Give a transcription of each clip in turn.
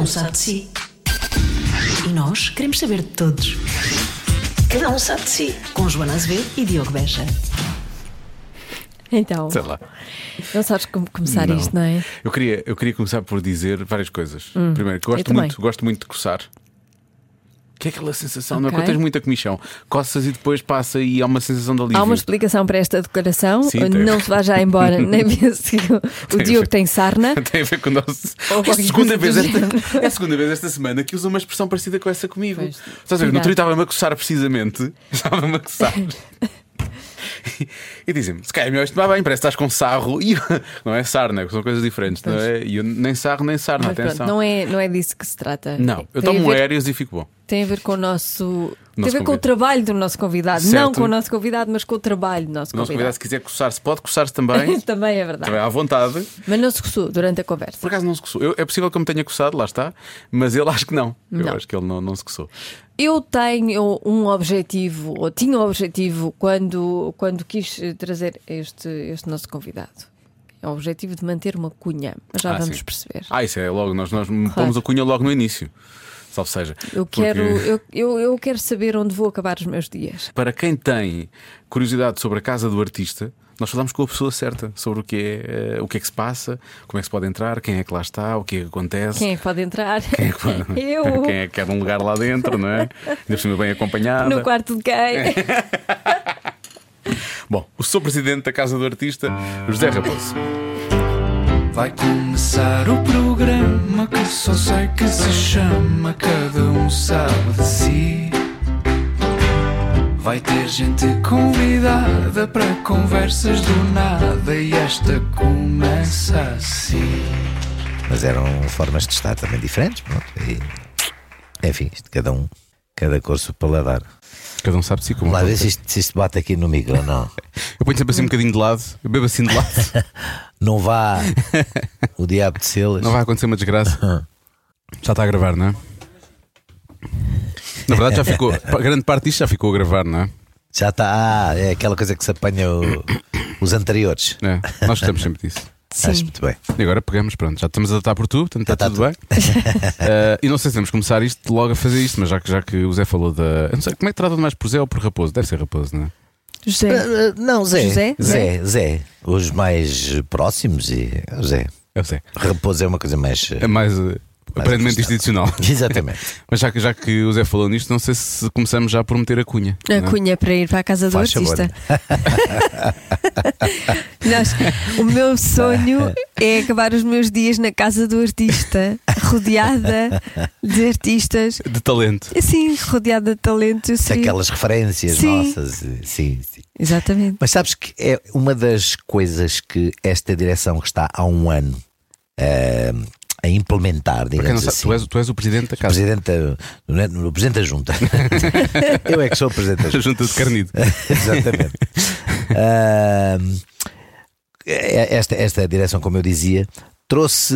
um sabe de si. E nós queremos saber de todos. Cada um sabe de si. Com Joana Azevedo e Diogo Beja. Então, Sei lá. não sabes como começar Não. isto, não é? Eu queria, eu queria começar por dizer várias coisas. Primeiro, que eu gosto também. muito, gosto muito de coçar. Que é aquela sensação, não é? Quando tens muita comichão, coças e depois passa e há uma sensação de alívio. Há uma explicação para esta declaração. Sim, não se vá já embora, nem pense que o- o Diogo tem sarna. Tem a ver com o nosso. É a, segunda vez esta, é a segunda vez esta semana que usa uma expressão parecida com essa comigo. Pois, Estás a ver? No outro estava-me a coçar precisamente. Estava-me a coçar. E dizem-me, se calhar é melhor isto bem, parece que estás com sarro. E eu- não é sarna, são coisas diferentes, não é? E eu nem sarro nem sarna, Mas pronto, atenção. não é, não é disso que se trata. Não, eu Tem tomo ver- aéreos e fico bom. Tem a ver com o nosso. tem a ver com o convidado. trabalho do nosso convidado. Certo. Não com o nosso convidado, mas com o trabalho do nosso O nosso convidado, convidado. se quiser coçar-se, pode coçar-se também. Também é verdade. também à vontade. Mas não se coçou durante a conversa. Por acaso não se coçou. Eu- é possível que eu me tenha coçado, lá está, mas ele acho que não. Eu Não. acho que ele não, não se coçou. Eu tenho um objetivo, ou tinha um objetivo, quando, quando quis eh, trazer este, este nosso convidado. É o objetivo de manter uma cunha. Mas já Ah, vamos sim. perceber. Ah, isso é logo, nós, nós pomos a cunha logo no início. Salve seja. Eu Porque quero, eu, eu, eu quero saber onde vou acabar os meus dias. Para quem tem curiosidade sobre a casa do artista, nós falamos com a pessoa certa sobre o que é, eh, o que é que se passa, como é que se pode entrar, quem é que lá está, o que é que acontece. Quem é que pode entrar? Quem é que pode- Eu. Quem é que quer um lugar lá dentro, não é? Ainda por cima bem acompanhada. No quarto de quem? Bom, o sou presidente da Casa do Artista, José Raposo. Vai começar o programa que só sei que se chama Cada um sabe de si. Vai ter gente convidada para conversas do nada e esta começa assim. Mas eram formas de estar também diferentes. Pronto. E, enfim, isto, cada um, cada curso paladar. Cada um sabe de si como. Lá ver se isto, se isto bate aqui no micro ou não. Eu ponho sempre assim um bocadinho de lado, eu bebo assim de lado. Não vá o diabo de selas. Não vai acontecer uma desgraça. Já está a gravar, não é? Na verdade, já ficou. Grande parte disto já ficou a gravar, não é? Já está. Ah, é aquela coisa que se apanha o- os anteriores. É, nós gostamos sempre disso. Acho Sim. muito bem. E agora pegamos, pronto, já estamos a estar por tu, portanto está Já está tudo bem. Eh, e não sei se temos que começar isto logo a fazer isto, mas já que, já que o Zé falou da. Eu não sei, como é que trata mais por Zé ou por Raposo? Deve ser Raposo, não é? José. Ah, Não, Zé. José? Zé, Zé. Os mais próximos e. Zé. É o Zé. Raposo é uma coisa mais. É mais aparentemente institucional. Exatamente. Mas já que, já que o Zé falou nisto, não sei se começamos já por meter a cunha. A não é? cunha para ir para a casa do Faz artista. Nós- o meu sonho é acabar os meus dias na casa do artista, rodeada de artistas. De talento. Sim, rodeada de talento. seria- Aquelas referências Sim. nossas. eh, Sim, sim. Exatamente. Mas sabes que é uma das coisas que esta direção que está há um ano eh, a implementar, digamos sabe, assim. tu, és, tu és o presidente da casa. Presidente, da- é- no Presidente da Junta. Eu é que sou o Presidente da A Junta. junta de carnido. Exatamente. Ahm, esta, esta direção, como eu dizia, trouxe.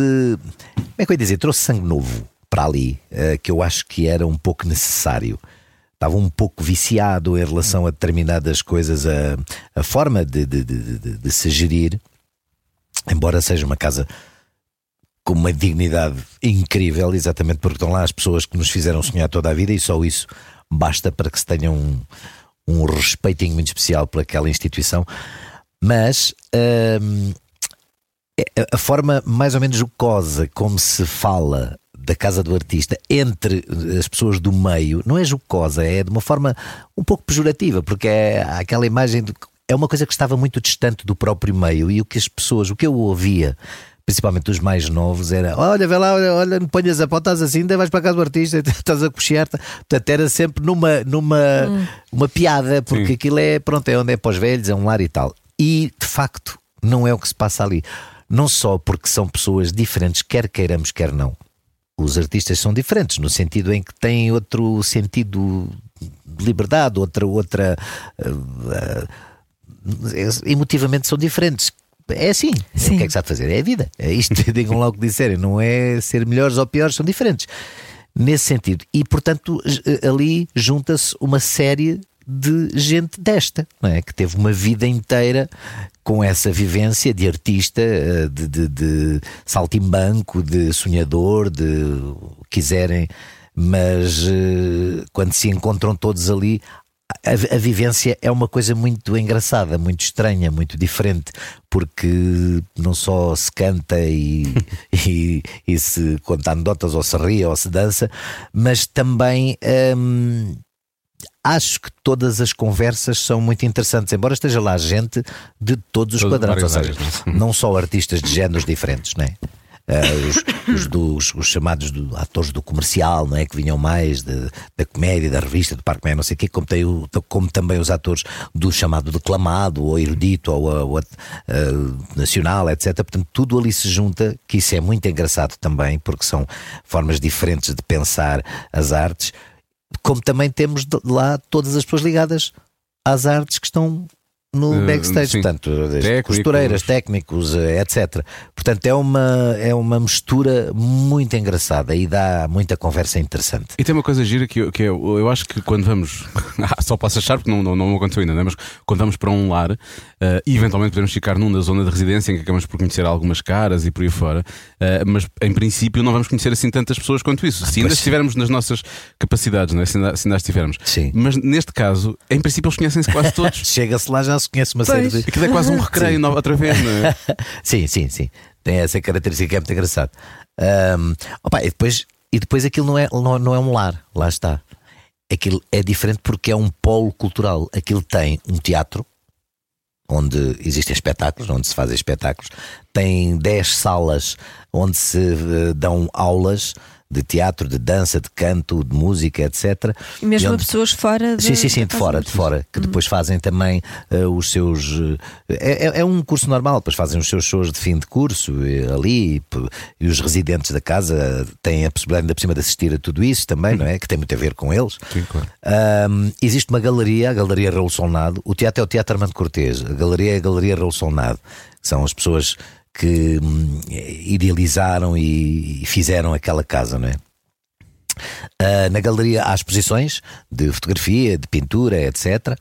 Como é que eu ia dizer? Trouxe sangue novo para ali, eh, que eu acho que era um pouco necessário. Estava um pouco viciado em relação a determinadas coisas, a, a forma de, de, de, de- de se gerir, embora seja uma casa com uma dignidade incrível, exatamente porque estão lá as pessoas que nos fizeram sonhar toda a vida e só isso basta para que se tenha um, um respeitinho muito especial por aquela instituição. Mas hum, é- a forma mais ou menos jocosa como se fala da casa do artista entre as pessoas do meio não é jocosa, é de uma forma um pouco pejorativa, porque é aquela imagem de é uma coisa que estava muito distante do próprio meio e o que as pessoas, o que eu ouvia, principalmente os mais novos, era olha, vê lá, olha, olha não ponhas a pau, estás assim, ainda vais para a casa do artista, estás a coxear portanto era sempre numa, numa uma piada, porque Sim. aquilo é, pronto, é onde é para os velhos, é um lar e tal. E de facto não é o que se passa ali. Não só porque são pessoas diferentes, quer queiramos, quer não. Os artistas são diferentes, no sentido em que têm outro sentido de liberdade, outra, outra ah, ah, emotivamente são diferentes. É assim. Sim. O que é que se há de fazer? É a vida. É isto, digam lá o que disserem. Não é ser melhores ou piores, são diferentes. Nesse sentido. E, portanto, j- ali junta-se uma série de gente desta, não é? Que teve uma vida inteira com essa vivência de artista, eh, de, de, de saltimbanco, de sonhador, de o que quiserem, mas eh, quando se encontram todos ali, a, a, vivência é uma coisa muito engraçada, muito estranha, muito diferente, porque não só se canta e, e, e, se conta anedotas ou se ri ou se dança, mas também hum, acho que todas as conversas são muito interessantes, embora esteja lá gente de todos os Todo quadrados, ou seja, áreas, não, é? não só artistas de géneros diferentes, não é? Uh, os, os, dos, os chamados do, atores do comercial, não é? Que vinham mais de, da comédia, da revista, do Parque Médio, não sei o quê, como, tem o, como também os atores do chamado declamado, ou erudito, ou, ou uh, nacional, etc. Portanto, tudo ali se junta, que isso é muito engraçado também, porque são formas diferentes de pensar as artes, como também temos lá todas as pessoas ligadas às artes que estão no uh, backstage, sim. portanto, técnicos. costureiras, técnicos, eh, etc. Portanto, é uma, é uma mistura muito engraçada e dá muita conversa interessante. E tem uma coisa gira que eu, que eu, eu acho que quando vamos, ah, só posso achar porque não, não, não aconteceu ainda, né? mas quando vamos para um lar, uh, eventualmente podemos ficar num da zona de residência em que acabamos por conhecer algumas caras e por aí fora, uh, mas em princípio não vamos conhecer assim tantas pessoas quanto isso. Se ainda pois. estivermos nas nossas capacidades, não é? se, ainda, se ainda estivermos. Sim. Mas neste caso, em princípio, eles conhecem-se quase todos. Chega-se lá já se conhece uma pois. série de. Aquilo é quase um recreio sim. outra vez, não é? sim, sim, sim. Tem essa característica que é muito engraçado. Um, opa, e, depois, e depois aquilo não é, não, não é um lar, lá está. Aquilo é diferente porque é um polo cultural. Aquilo tem um teatro, onde existem espetáculos, onde se fazem espetáculos, tem 10 salas onde se uh, dão aulas de teatro, de dança, de canto, de música, etc. E mesmo e onde... pessoas fora de... Sim, sim, sim, de fora, de fora, que uhum. depois fazem também uh, os seus. Uh, é, é, um curso normal, depois fazem os seus shows de fim de curso ali e, os residentes da casa têm a possibilidade, ainda por cima, de assistir a tudo isso também, uhum. não é? Que tem muito a ver com eles. Sim, claro. Um, existe uma galeria, a Galeria Raul Solnado. O teatro é o Teatro Armando Cortês, a galeria é a Galeria Raul Solnado. São as pessoas que hum, idealizaram e, fizeram aquela casa, não é? Uh, na galeria há exposições de fotografia, de pintura, etc.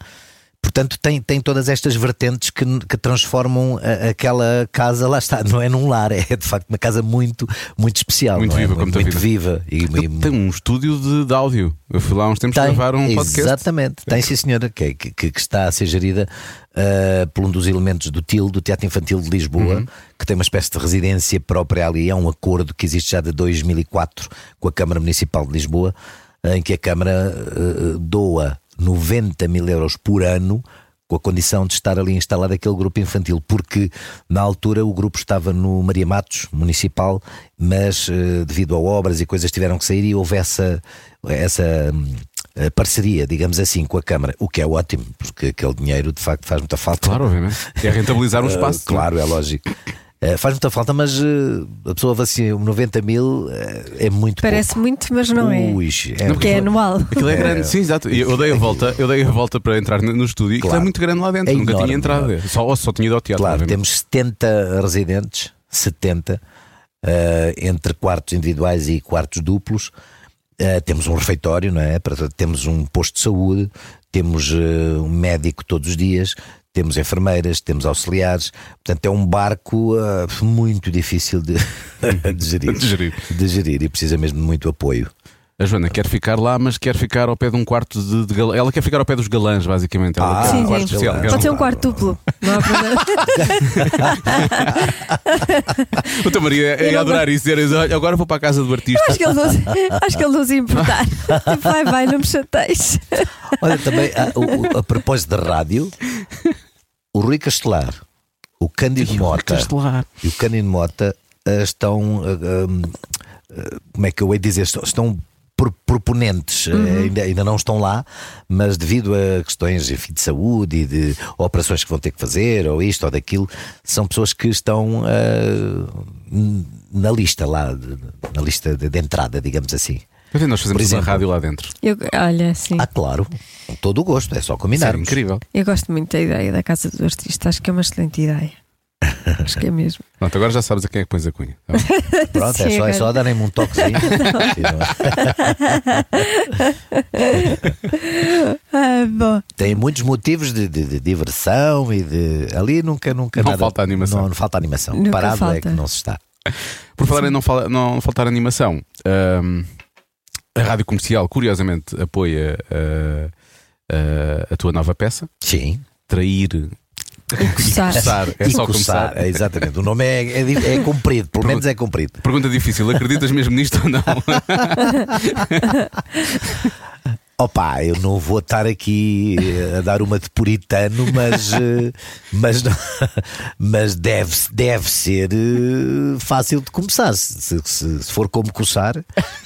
Portanto, tem, tem todas estas vertentes que, que transformam a, aquela casa, lá está, não é num lar, é de facto uma casa muito, muito especial. Muito é? viva, como muito, muito viva. E, e, tem um estúdio de, de, áudio. Eu fui lá há uns tempos tem, gravar um podcast. Exatamente, tem sim senhora, que, que, que está a ser gerida uh, por um dos elementos do TIL, do Teatro Infantil de Lisboa, uhum. que tem uma espécie de residência própria ali. É um acordo que existe já de 2004 com a Câmara Municipal de Lisboa, em que a Câmara uh, doa 90 mil euros por ano com a condição de estar ali instalado aquele grupo infantil, porque na altura o grupo estava no Maria Matos Municipal, mas uh, devido a obras e coisas tiveram que sair e houve essa, essa uh, parceria, digamos assim, com a Câmara, o que é ótimo, porque aquele dinheiro de facto faz muita falta. Claro, obviamente. É rentabilizar um espaço. Uh, claro, é lógico. Uh, faz muita falta, mas uh, a pessoa assim, 90 mil uh, é muito Parece pouco. muito, mas não é. Ui, é. Porque é anual. Aquilo é grande, sim, exato. Eu dei a volta, eu dei a volta para entrar no estúdio claro. e é muito grande lá dentro. É Nunca enorme, tinha entrado. Só, só tinha ido ao teatro. Claro, obviamente. temos 70 residentes, 70, entre quartos individuais e quartos duplos. temos um refeitório, não é? Temos um posto de saúde, temos um médico todos os dias, temos enfermeiras, temos auxiliares, portanto é um barco uh, muito difícil de, de, gerir, de, gerir. de gerir e precisa mesmo de muito apoio. A Joana quer ficar lá, mas quer ficar ao pé de um quarto de, de gal... Ela quer ficar ao pé dos galãs, basicamente. Ela ah, quer sim, um quarto sim. especial. Pode ser um quarto duplo. Não há problema. o teu Maria ia adorar isso. Dizer, olha, agora vou para a casa do artista. acho que ele não, acho que ele não se importar. Tipo, vai, vai, não me chateis. Olha, também, a, a, a propósito da rádio, o Rui Castelar, o Cândido Mota e o Cândido Mota uh, estão. Uh, uh, como é que eu ia dizer? Estão proponentes uhum. ainda, ainda não estão lá, mas devido a questões de saúde e de operações que vão ter que fazer, ou isto ou daquilo, são pessoas que estão uh, na lista lá, na lista de, de entrada, digamos assim. Mas nós fazemos exemplo, uma rádio lá dentro. Eu, olha, sim. Ah, claro. Com todo o gosto, é só combinar. É incrível. Eu gosto muito da ideia da Casa do Artista, acho que é uma excelente ideia. Acho que é mesmo. Pronto, agora já sabes a quem é que pões a cunha. tá? Pronto, é Sim, só, é agora. só darem-me um toquezinho. Ah, bom. Tem muitos motivos de, de- de diversão e de. Ali nunca, nunca Não nada. falta animação. Não, não falta animação. Nunca Parado é falta. que não se está. Por falar em não, fala- não faltar animação, hum, a rádio comercial, curiosamente, apoia uh, uh, a tua nova peça, Sim. Trair. coçar. Coçar, é e só coçar, começar. é, exatamente. O nome é, é, é comprido, pelo menos é comprido. Pergunta difícil, acreditas mesmo nisto ou não? Opa, eu não vou estar aqui eh, a dar uma de puritano, mas, eh, mas, mas deve, deve ser eh, fácil de começar. Se, se- se for como coçar,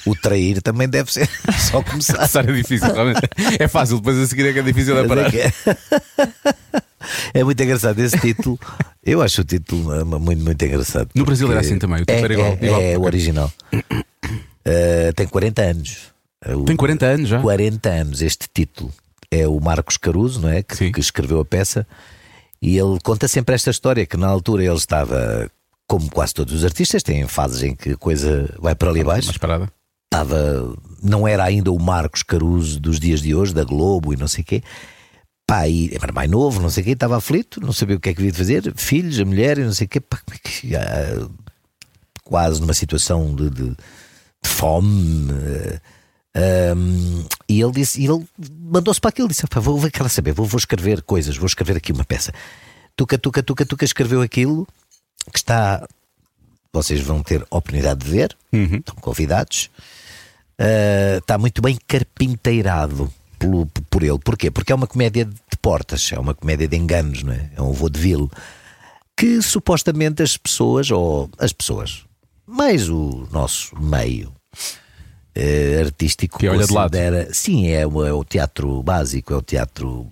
o trair também deve ser só começar. É difícil, realmente. É fácil, depois a seguir é que é difícil de Mas parar. é, é- É muito engraçado esse título. Eu acho o título muito, muito engraçado. No Brasil era assim também, o É, título era igual- é, igual. é o original. Eh, tem 40 anos. Tem 40 anos já. 40 anos este título. É o Marcos Caruso, não é? Que, que escreveu a peça. E ele conta sempre esta história: que na altura ele estava, como quase todos os artistas, têm fases em que a coisa vai para ali abaixo. Mais parada. Estava, não era ainda o Marcos Caruso dos dias de hoje, da Globo e não sei o quê. Pá, e era mais novo, não sei o quê, estava aflito, não sabia o que é que havia de fazer, filhos, a mulher e não sei o quê, pá, é que- ah, quase numa situação de, de- de fome. eh, Ahm, e ele disse, e ele mandou-se para aquilo, disse: "Pá, vou, vou, quero saber, vou, vou escrever coisas, vou escrever aqui uma peça. Tuca, tuca, tuca, tuca, escreveu aquilo que está. Vocês vão ter a oportunidade de ver, estão convidados. Ah, está muito bem carpinteirado pelo- por ele. Porquê? Porque é uma comédia de portas, é uma comédia de enganos, não é? É um vaudeville que supostamente as pessoas, ou as pessoas, mais o nosso meio eh, artístico, Que olha de lado. considera- Sim, é o, é o teatro básico, é o teatro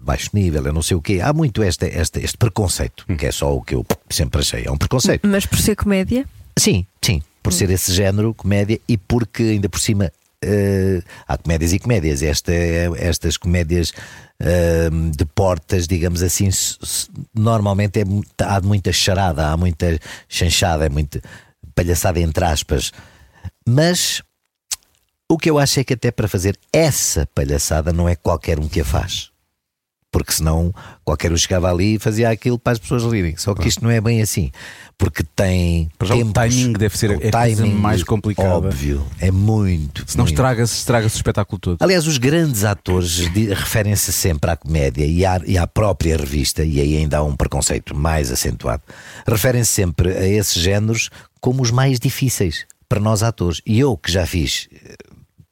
baixo nível, eu não sei o quê. Há muito este, este, este preconceito, Hum. que é só o que eu sempre achei, é um preconceito. Mas por ser comédia, Sim, sim, por ser esse género, comédia, e porque ainda por cima eh, há comédias e comédias. Esta, é- estas comédias eh, de portas, digamos assim, normalmente é, há muita charada, há muita chanchada, é muita palhaçada entre aspas. Mas o que eu acho é que até para fazer essa palhaçada não é qualquer um que a faz. Porque senão qualquer um chegava ali e fazia aquilo para as pessoas rirem. Só que isto não é bem assim. Porque tem. Já o tempos, timing deve ser o a coisa mais complicada. Óbvio. É muito. Se não muito. estraga-se, estraga-se o espetáculo todo. Aliás, os grandes atores referem-se sempre à comédia e à, e à própria revista, e aí ainda há um preconceito mais acentuado. Referem-se sempre a esses géneros como os mais difíceis para nós atores. E eu, que já fiz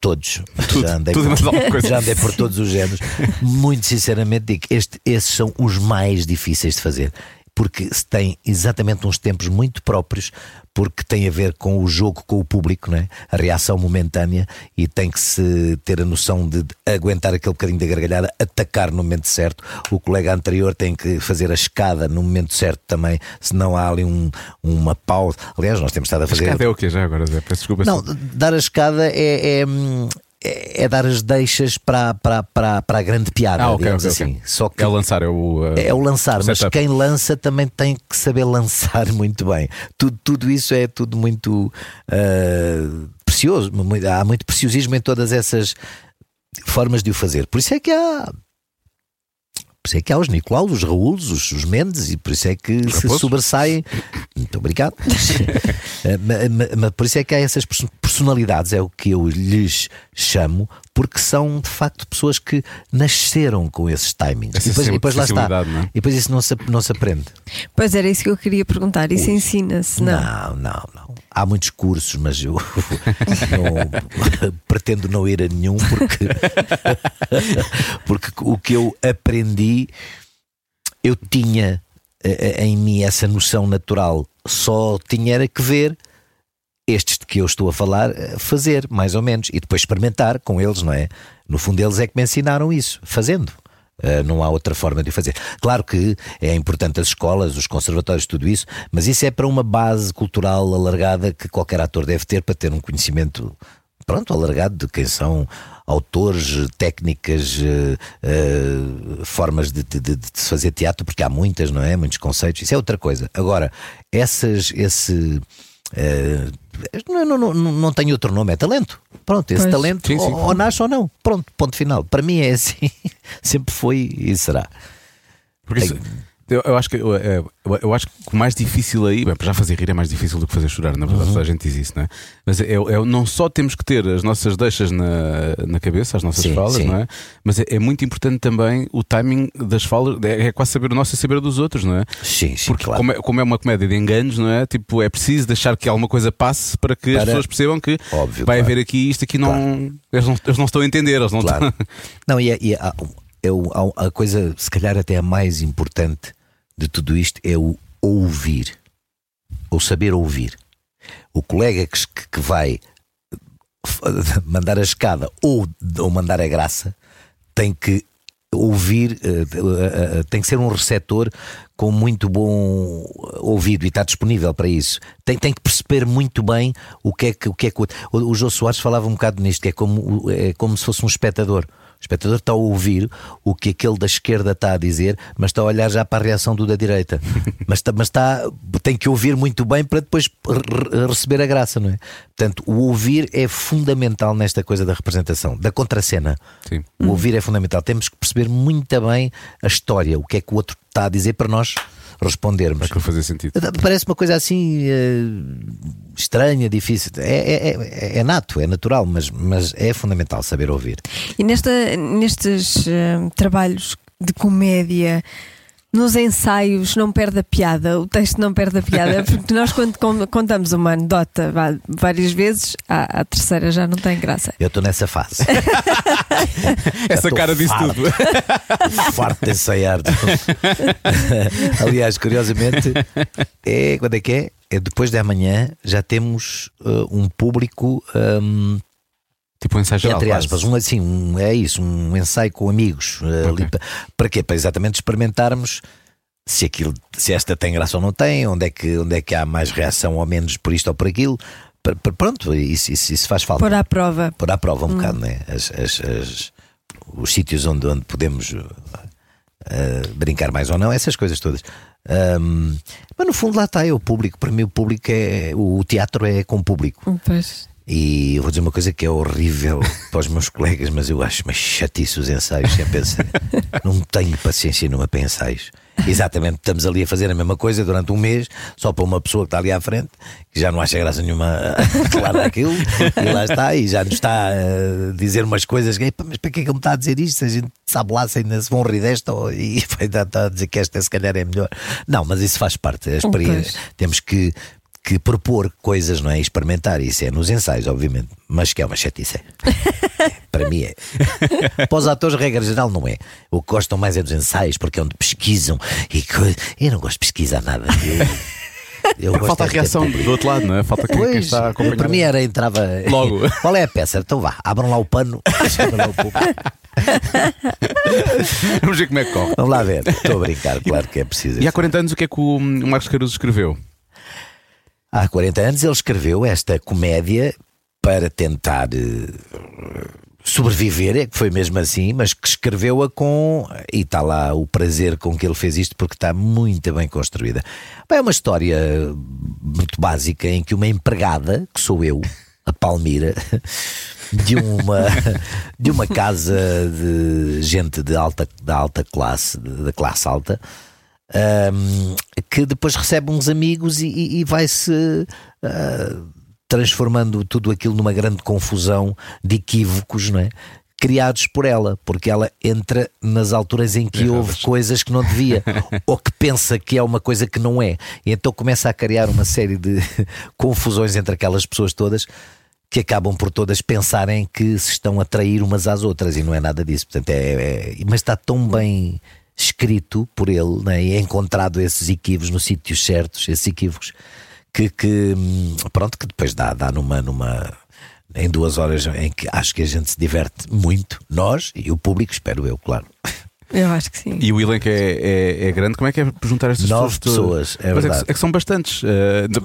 todos, já, andei tudo por, já andei por todos os géneros, muito sinceramente digo, este, esses são os mais difíceis de fazer. Porque se tem exatamente uns tempos muito próprios, porque tem a ver com o jogo com o público, não é? a reação momentânea, e tem que se ter a noção de aguentar aquele bocadinho da gargalhada, atacar no momento certo. O colega anterior tem que fazer a escada no momento certo também, senão há ali um, uma pausa. Aliás, nós temos estado a fazer. cada é o que já agora, Zé? Peço desculpa. Não, dar a escada é, é, hum, é- é dar as deixas para, para, para, para a grande piada, Ah, ok, digamos ok, ok. assim. Só que É o lançar, é o. uh, é o lançar, o mas quem lança também tem que saber lançar muito bem. Tudo, tudo isso é tudo muito ah, precioso. Há muito preciosismo em todas essas formas de o fazer. Por isso é que há. Por isso é que há os Nicolau, os Raúls, os, os Mendes, e por isso é que se Raposo? sobressaem. Muito obrigado. Eh, ma- ma- ma- por isso é que há essas perso- personalidades, é o que eu lhes chamo, porque são de facto pessoas que nasceram com esses timings. Essa e depois, e depois lá está. é? E depois isso não se, não se aprende. pois era isso que eu queria perguntar. Isso ensina-se, não? Não, não, não. Há muitos cursos, mas eu não- pretendo não ir a nenhum porque, porque o que eu aprendi, eu tinha eh, eh, em mim essa noção natural, só tinha era que ver estes de que eu estou a falar eh, fazer, mais ou menos, e depois experimentar com eles, não é? No fundo, eles é que me ensinaram isso, fazendo. Uh, não há outra forma de o fazer. Claro que é importante as escolas, os conservatórios, tudo isso, mas isso é para uma base cultural alargada que qualquer ator deve ter para ter um conhecimento pronto, alargado de quem são autores, técnicas, uh, uh, formas de, de, de, se fazer teatro, porque há muitas, não é? Muitos conceitos, isso é outra coisa. Agora, essas, esse. Uh, não, não, não, não tem outro nome, é talento. Pronto, esse Pois. talento Sim, sim. Ou, ou nasce ou não. Pronto, ponto final. Para mim é assim. Sempre foi e será. Porque isso- eu, eu acho que eu, eu- eu acho que o mais difícil aí, bem, para já fazer rir é mais difícil do que fazer chorar, na verdade, toda a gente diz isso, não é? Mas é, é- não só temos que ter as nossas deixas na, na cabeça, as nossas Sim, falas, sim. não é? Mas é, é muito importante também o timing das falas, é, é quase saber o nosso e saber dos outros, não é? Sim, sim, Porque claro. como, é, como é uma comédia de enganos, não é? Tipo, é preciso deixar que alguma coisa passe para que as Para- pessoas percebam que Óbvio, vai claro. haver aqui isto aqui não, eles não. Eles não estão a entender, eles não Claro. estão. Não, e, é- e há- é o- há- a coisa, se calhar até a mais importante de tudo isto é o ouvir. Ou saber ouvir. O colega que, que- vai mandar a escada ou, ou mandar a graça tem que ouvir, eh, eh, eh, tem que ser um receptor com muito bom ouvido e está disponível para isso. Tem, tem que perceber muito bem o que é que o que é que o, o, Soares falava um bocado nisto, que é como, é como se fosse um espectador. O espectador está a ouvir o que aquele da esquerda está a dizer, mas está a olhar já para a reação do da direita. mas, está, mas está, tem que ouvir muito bem para depois re- re- receber a graça, não é? Portanto, o ouvir é fundamental nesta coisa da representação, da contracena. Sim. O ouvir é fundamental. Temos que perceber muito bem a história, o que é que o outro está a dizer para nós respondermos. Para aquilo fazer sentido. Parece uma coisa assim eh, estranha, difícil. É, é, é, é nato, é natural, mas, mas é fundamental saber ouvir. E nesta, nestes eh, trabalhos de comédia, nos ensaios, não perde a piada, o texto não perde a piada, porque nós, quando con- contamos uma anedota vá, várias vezes, a, a terceira já não tem graça. Eu estou nessa fase. Essa cara disse farto. tudo. Farto de ensaiar. Aliás, curiosamente, é quando é que é? É depois de amanhã já temos eh, um público. ehm, Tipo um ensaio geral. entre quase. aspas, um, assim, um, é isso, um ensaio com amigos. eh, Ok. ali pa- para quê? Para exatamente experimentarmos se, aquilo, se esta tem graça ou não tem, onde é, que, onde é que há mais reação ou menos por isto ou por aquilo. Pronto, isso, isso, isso faz falta. Pôr à prova. Pôr à prova um bocado, né? As, as- as- os sítios onde, onde podemos uh, brincar mais ou não, essas coisas todas. Ahm, mas no fundo lá está, é o público. Para mim, o público é. O teatro é com público. Pois. E eu vou dizer uma coisa que é horrível para os meus colegas, mas eu acho uma chatice os ensaios. Sempre pensei, não tenho paciência nenhuma para ensaios. Exatamente, estamos ali a fazer a mesma coisa durante um mês, só para uma pessoa que está ali à frente, que já não acha graça nenhuma a falar daquilo, e lá está, e já nos está a dizer umas coisas que, "Epá, mas para que é que ele me está a dizer isto? A gente sabe lá se ainda se vão rir desta ou- e vai estar está a dizer que esta se calhar é melhor. Não, mas isso faz parte, a experiência. Temos que que propor coisas, não é? Experimentar, isso é nos ensaios, obviamente, mas que é uma chatice. É. Para mim é. Para os atores, regra geral, não é. O que gostam mais é dos ensaios, porque é onde pesquisam e coisa. Eu não gosto de pesquisar nada. Eu, eu gosto Falta a é reação do outro lado, não é? Falta quem, quem Pois, está a acompanhar. para mim era, entrava. Logo. Qual é a peça? Então vá, abram lá o pano, lá o. Vamos ver como é que corre. Vamos lá ver. Estou a brincar, claro que é preciso. E há 40 anos o que é que o Marcos Caruso escreveu? Há 40 anos ele escreveu esta comédia para tentar eh, sobreviver, é que foi mesmo assim, mas que escreveu-a com. E está lá o prazer com que ele fez isto, porque está muito bem construída. É uma história muito básica em que uma empregada, que sou eu, a Palmira. De uma, de uma casa de gente de alta, da alta classe, da classe alta, um, que depois recebe uns amigos e, e- e vai-se uh, transformando tudo aquilo numa grande confusão de equívocos, não é? Criados por ela, porque ela entra nas alturas em que houve coisas que não devia, ou que pensa que é uma coisa que não é, e então começa a criar uma série de confusões entre aquelas pessoas todas que acabam por todas pensarem que se estão a trair umas às outras e não é nada disso. Portanto, é, é- mas está tão bem escrito por ele né, e é encontrado esses equívocos nos sítios certos, esses equívocos que, que, hum, pronto, que depois dá, dá numa, numa em duas horas em que acho que a gente se diverte muito, nós e o público, espero eu, claro. Eu acho que sim. E o elenco é, é, é grande. Como é que é juntar estas Nove pessoas? pessoas, é verdade. que, é que são bastantes. Uh,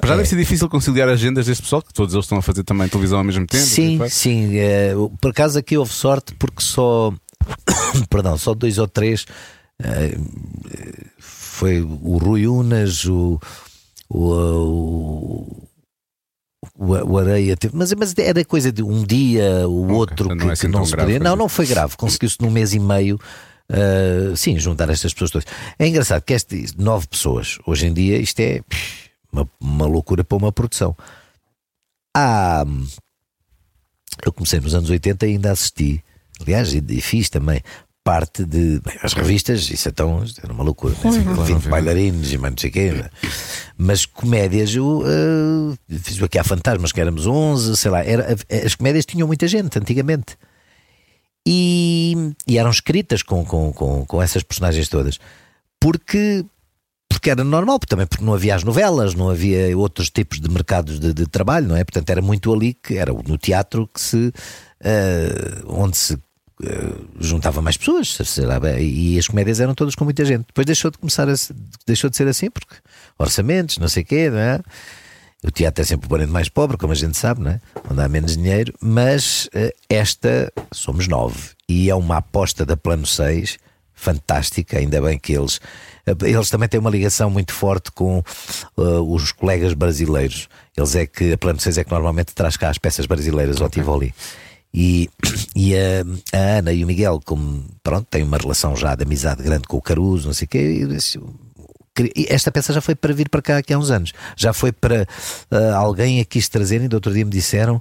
já É. deve ser difícil conciliar agendas deste pessoal, que todos eles estão a fazer também televisão ao mesmo tempo. Sim, e sim. eh, por acaso aqui houve sorte porque só, perdão, só dois ou três foi o Rui Unas, o, o, o, Areia, teve- mas, mas era coisa de um dia, o outro portanto que não não, é assim que não se podia. Não, não foi grave, conseguiu-se num mês e meio. eh, sim, juntar estas pessoas todas. É engraçado que este, nove pessoas, hoje em dia, isto é uma, uma loucura para uma produção. Há, eu comecei nos anos 80 e ainda assisti, aliás, e fiz também parte de. Bem, as revistas, isso então era uma loucura. Né? claro, 20 obviamente. bailarinos e mais não sei o quê. né? Mas comédias, eu eh, fiz aqui há Fantasmas, que éramos 11, sei lá. Era, as comédias tinham muita gente antigamente. E, e eram escritas com, com, com, com essas personagens todas. Porque porque era normal, porque também porque não havia as novelas, não havia outros tipos de mercados de, de trabalho, não é? Portanto, era muito ali que era no teatro que se eh, onde se juntava mais pessoas, e as comédias eram todas com muita gente. Depois deixou de começar a, deixou de ser assim, porque orçamentos, não sei o quê, não é? O teatro é sempre o parente mais pobre, como a gente sabe, não é? Onde há menos dinheiro, mas eh, esta somos nove e é uma aposta da Plano 6 fantástica, ainda bem que eles eh, eles também têm uma ligação muito forte com eh, os colegas brasileiros. Eles é que a Plano 6 é que normalmente traz cá as peças brasileiras ao Tivoli. E, e a, a Ana e o Miguel, como pronto, têm uma relação já de amizade grande com o Caruso, não sei o quê, esta peça já foi para vir para cá aqui há uns anos. Já foi para ah, alguém a quis trazer, e do outro dia me disseram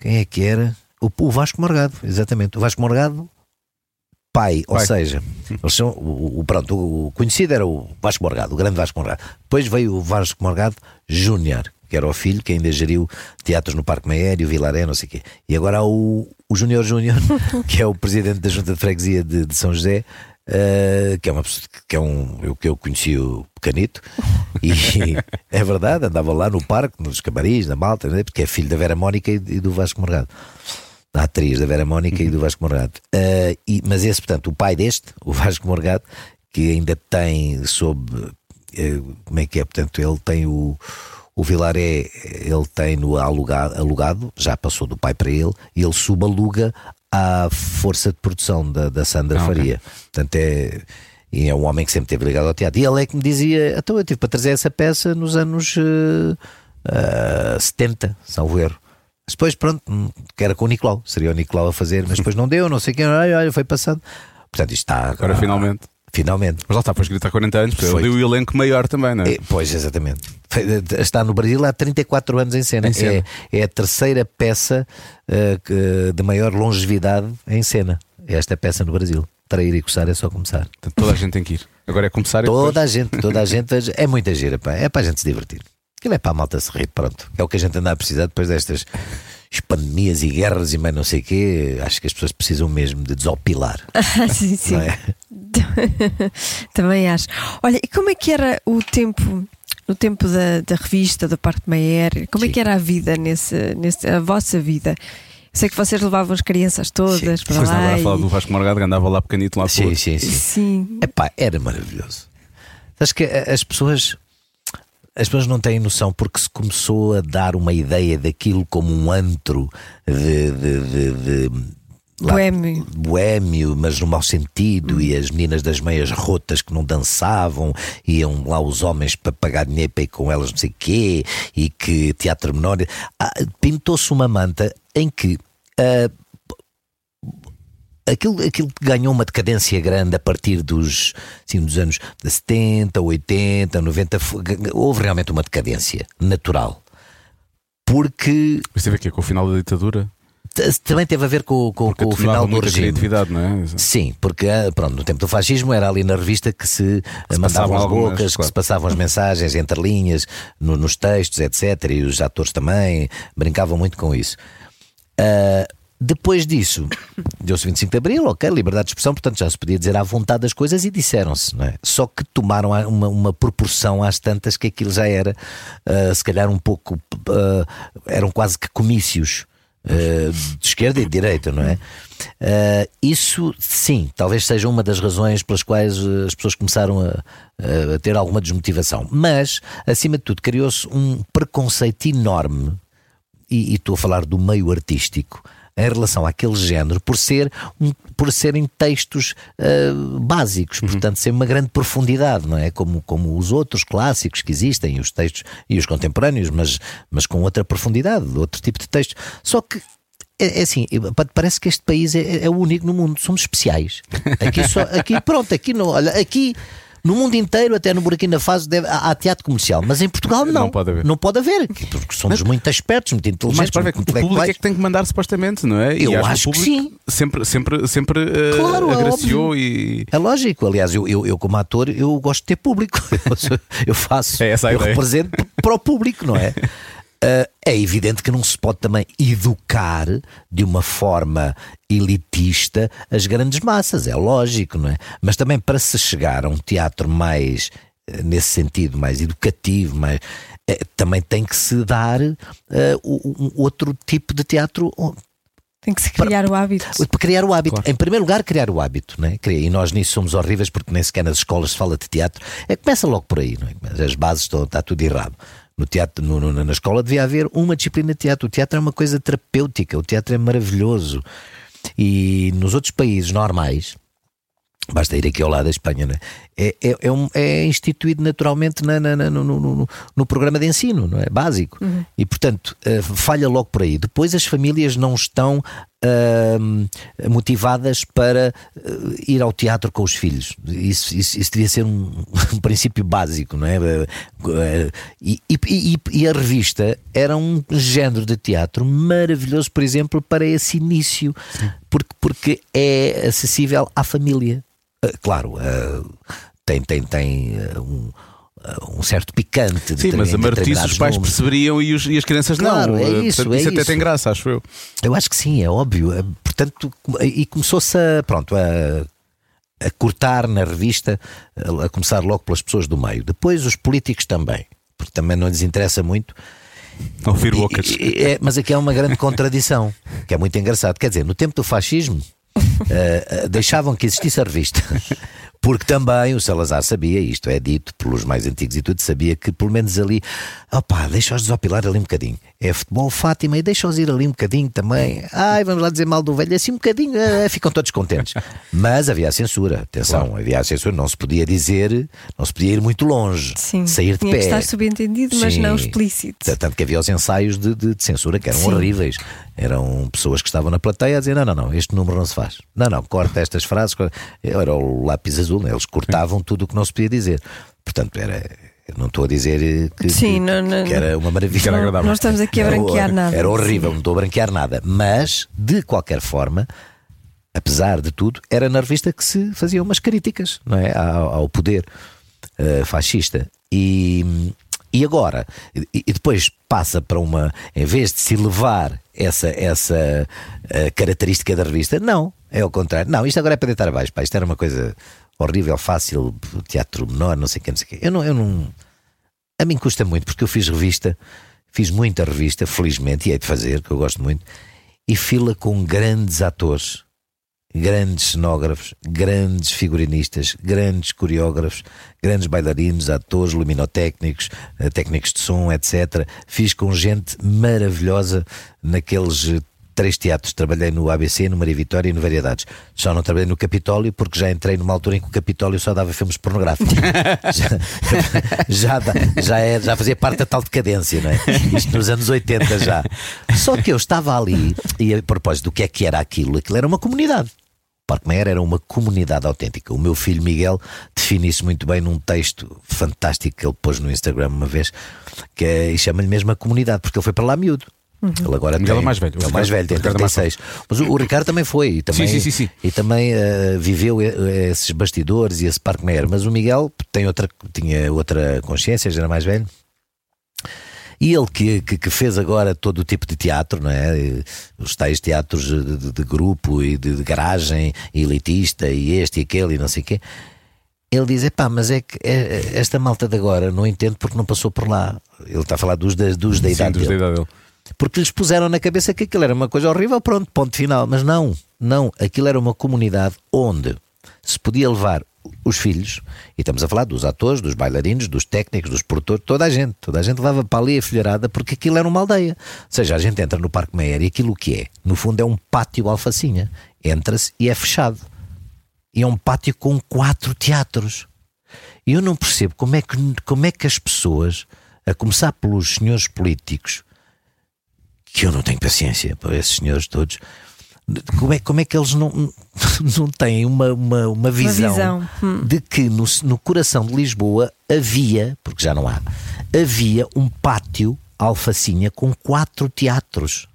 quem é que era? O, o Vasco Morgado, exatamente. O Vasco Morgado, pai, ou Pai. seja, eles são, o, o- pronto, o conhecido era o Vasco Morgado, o grande Vasco Morgado. Depois veio o Vasco Morgado Júnior, era o filho que ainda geriu teatros no Parque Meyer, o Vilaré, não sei o quê. E agora há o, o Júnior Júnior, que é o presidente da Junta de Freguesia de, de São José, eh, que é uma que é um eu que eu conheci o pequenito e é verdade, andava lá no parque, nos camarins, na malta, né, porque é filho da Vera Mónica e, do Vasco Morgado. Da atriz da Vera Mónica e do Vasco Morgado. Eh, e- mas esse, portanto, o pai deste, o Vasco Morgado, que ainda tem sob eh, como é que é? Portanto, ele tem o, o Vilaré, ele tem no alugado, alugado, já passou do pai para ele, e ele subaluga à força de produção da, da Sandra Ah. Faria. Portanto, é. E é um homem que sempre esteve ligado ao teatro. E ele é que me dizia: então eu tive para trazer essa peça nos anos eh, ah, 70, salvo erro. Depois, pronto, hum, que era com o Nicolau, seria o Nicolau a fazer, mas depois não deu, não sei quem, olha, olha, foi passando. Portanto, isto está Agora finalmente. Finalmente. Mas lá está, foi escrito há 40 anos, Foi. ali o elenco maior também, não é? É, pois, exatamente. Foi- Está no Brasil há 34 anos em cena. Em cena. É, é a terceira peça eh, que- de maior longevidade em cena. É esta peça no Brasil. Trair e coçar é só começar. Portanto, toda a gente tem que ir. Agora é começar e Toda depois... a gente, toda a gente. É muita gira, pá. É para a gente se divertir. Aquilo é para a malta se rir, pronto. É o que a gente anda a precisar depois destas pandemias e guerras e mais não sei o quê. Acho que as pessoas precisam mesmo de desopilar. sim, sim. Não é? Também acho. Olha, e como é que era o tempo, no tempo da, da revista, do Parque Meyer? Como é Sim. que era a vida nesse, nesse, a vossa vida? Sei que vocês levavam as crianças todas Sim. para lá. agora a falar e- do Vasco Morgado que andava lá pequenito lá Sim, sim, sim. Sim. Epá, era maravilhoso. Acho que as pessoas as pessoas não têm noção porque se começou a dar uma ideia daquilo como um antro de, de, de- de- lá- Boémio. boémio, mas no mau sentido, e as meninas das meias rotas que não dançavam, iam lá os homens para pagar dinheiro para ir com elas, não sei o quê, e que teatro menor. Ah, Pintou-se uma manta em que ah, aquilo, aquilo que ganhou uma decadência grande a partir dos, assim, dos anos de 70, 80, 90, foi- houve realmente uma decadência natural. Porque Mas teve aqui com o final da ditadura. Também teve a ver com, com, com o final do regime. criatividade, não é? Sim, porque ah, pronto, no tempo do fascismo era ali na revista que se, ah, se mandavam passavam as algumas, bocas, que claro. se passavam as mensagens entre linhas, no- nos textos, etc. E os atores também brincavam muito com isso. Ah, depois disso, deu-se 25 de Abril, ok, liberdade de expressão, portanto já se podia dizer à vontade as coisas e disseram-se, não é? Só que tomaram uma, uma proporção às tantas que aquilo já era, ah, se calhar um pouco, ah, eram quase que comícios. Uh, de esquerda e de direita, não é? Uh, isso, sim, talvez seja uma das razões pelas quais as pessoas começaram a, a ter alguma desmotivação. Mas, acima de tudo, criou-se um preconceito enorme, e, e estou a falar do meio artístico, em relação àquele género por, ser um, por serem textos uh, básicos, uhum. portanto, ser uma grande profundidade, não é? Como, como os outros clássicos que existem, os textos e os contemporâneos, mas, mas com outra profundidade, outro tipo de texto. Só que é, é, assim, parece que este país é, é, o único no mundo, somos especiais. Aqui só, aqui pronto, aqui não, olha, aqui no mundo inteiro, até no Burkina Faso, deve, há, há, teatro comercial, mas em Portugal não. Não pode haver. Não pode haver, porque somos mas, muito espertos, muito inteligentes. Mas para ver, o público é que tem que mandar supostamente, não é? Eu acho que, sim. Sempre, sempre, sempre uh, claro, agraciou é e. É lógico, aliás, eu, eu, eu, como ator, eu gosto de ter público. eu faço, é eu represento para o público, não é? Uh, é evidente que não se pode também educar de uma forma elitista as grandes massas, é lógico, não é? Mas também para se chegar a um teatro mais, eh, nesse sentido, mais educativo, mais, é, também tem que se dar uh, um, outro tipo de teatro tem que se criar para, o hábito. Para criar o hábito. Claro. Em primeiro lugar, criar o hábito. Né? E nós nisso somos horríveis porque nem sequer nas escolas se fala de teatro. É, começa logo por aí. É? As bases estão, está tudo errado. No teatro, no, no, na escola devia haver uma disciplina de teatro. O teatro é uma coisa terapêutica, o teatro é maravilhoso. E nos outros países normais, basta ir aqui ao lado da Espanha, né? é, é, é, um, é instituído naturalmente na, na, na, no, no, no, programa de ensino, não é? Básico. Uhum. E portanto, uh, falha logo por aí. Depois as famílias não estão uh, motivadas para uh, ir ao teatro com os filhos. Isso, isso, isso devia ser um, um, princípio básico, não é? E, e, e, a revista era um género de teatro maravilhoso, por exemplo, para esse início, porque, porque é acessível à família. claro, tem, tem, tem um um certo picante. Sim, mas a martice os pais nomes. perceberiam e, os, e, as crianças claro, não. É isso, Portanto, é isso até tem graça, acho eu. Eu acho que sim, é óbvio. É, portanto, e começou-se a, pronto, a, a cortar na revista, a, a começar logo pelas pessoas do meio. Depois os políticos também, porque também não lhes interessa muito. Ouvir bocas. É, mas aqui é uma grande contradição, que é muito engraçado. Quer dizer, no tempo do fascismo, uh, deixavam que existisse a revista. Porque também o Salazar sabia, isto é dito pelos mais antigos e tudo, sabia que pelo menos ali, opá, deixa-os desopilar ali um bocadinho. É futebol Fátima e deixa-os ir ali um bocadinho também. Ai, vamos lá dizer mal do velho, assim um bocadinho, ah, ficam todos contentes. Mas havia a censura, atenção, claro. havia a censura, não se podia dizer, não se podia ir muito longe, Sim, sair de tinha pé. Que estar subentendido, mas Sim. não explícito. Tanto que havia os ensaios de, de, de censura que eram Sim. horríveis. Eram pessoas que estavam na plateia a dizer: não, não, não, este número não se faz. Não, não, corta estas frases. Era o lápis azul, né? eles cortavam tudo o que não se podia dizer. Portanto, era. Não estou a dizer que, Sim, que, não, não, que era uma maravilha. Não, não estamos aqui a branquear era, nada. Era horrível, não estou a branquear nada. Mas, de qualquer forma, apesar de tudo, era na revista que se faziam umas críticas não é? ao, ao poder uh, fascista. E, e agora? E, e, depois passa para uma. Em vez de se levar essa, essa uh, característica da revista, não. É ao contrário. Não, isto agora é para deitar abaixo. Pá. Isto era uma coisa horrível, fácil, teatro menor, não sei o que, não sei o que. Eu não, eu não. A mim custa muito, porque eu fiz revista, fiz muita revista, felizmente, e hei de fazer, que eu gosto muito, e fila com grandes atores, grandes cenógrafos, grandes figurinistas, grandes coreógrafos, grandes bailarinos, atores, luminotécnicos, eh, técnicos de som, etc. Fiz com gente maravilhosa naqueles três teatros. Trabalhei no ABC, no Maria Vitória e no Variedades. Só não trabalhei no Capitólio porque já entrei numa altura em que o Capitólio só dava filmes pornográficos. já, já, já, é, já fazia parte da tal decadência, não é? Isto nos anos 80 já. Só que eu estava ali e a propósito do que é que era aquilo, aquilo era uma comunidade. Parque Meyer era uma comunidade autêntica. O meu filho Miguel define isso muito bem num texto fantástico que ele pôs no Instagram uma vez, que é, e chama-lhe mesmo a comunidade, porque ele foi para lá miúdo. Uhum. Ele agora tem, é mais velho. É o mais velho, tem 36. Mas o, o, Ricardo também foi e também, sim, sim, sim, E também uh, viveu esses bastidores e esse Parque Meyer. Mas o Miguel tem outra, tinha outra consciência, já era mais velho. E ele que, que, que, fez agora todo o tipo de teatro, não é? Os tais teatros de, de, de grupo e de, de, garagem, elitista e este e aquele e não sei o quê. Ele diz: pá, mas é que é, esta malta de agora não entendo porque não passou por lá. Ele está a falar dos, dos da idade Sim, dos dele. Da idade dele. Porque lhes puseram na cabeça que aquilo era uma coisa horrível, pronto, ponto final. Mas não, não, aquilo era uma comunidade onde se podia levar os filhos, e estamos a falar dos atores, dos bailarinos, dos técnicos, dos produtores, toda a gente, toda a gente levava para ali a filharada porque aquilo era uma aldeia. Ou seja, a gente entra no Parque Meyer e aquilo que é, no fundo é um pátio alfacinha. Entra-se e é fechado. E é um pátio com quatro teatros. E eu não percebo como é que, como é que as pessoas, a começar pelos senhores políticos, que eu não tenho paciência para esses senhores todos, como é, como é que eles não, não têm uma, uma, uma visão, visão. Hum. de que no, no coração de Lisboa havia, porque já não há, havia um pátio alfacinha com quatro teatros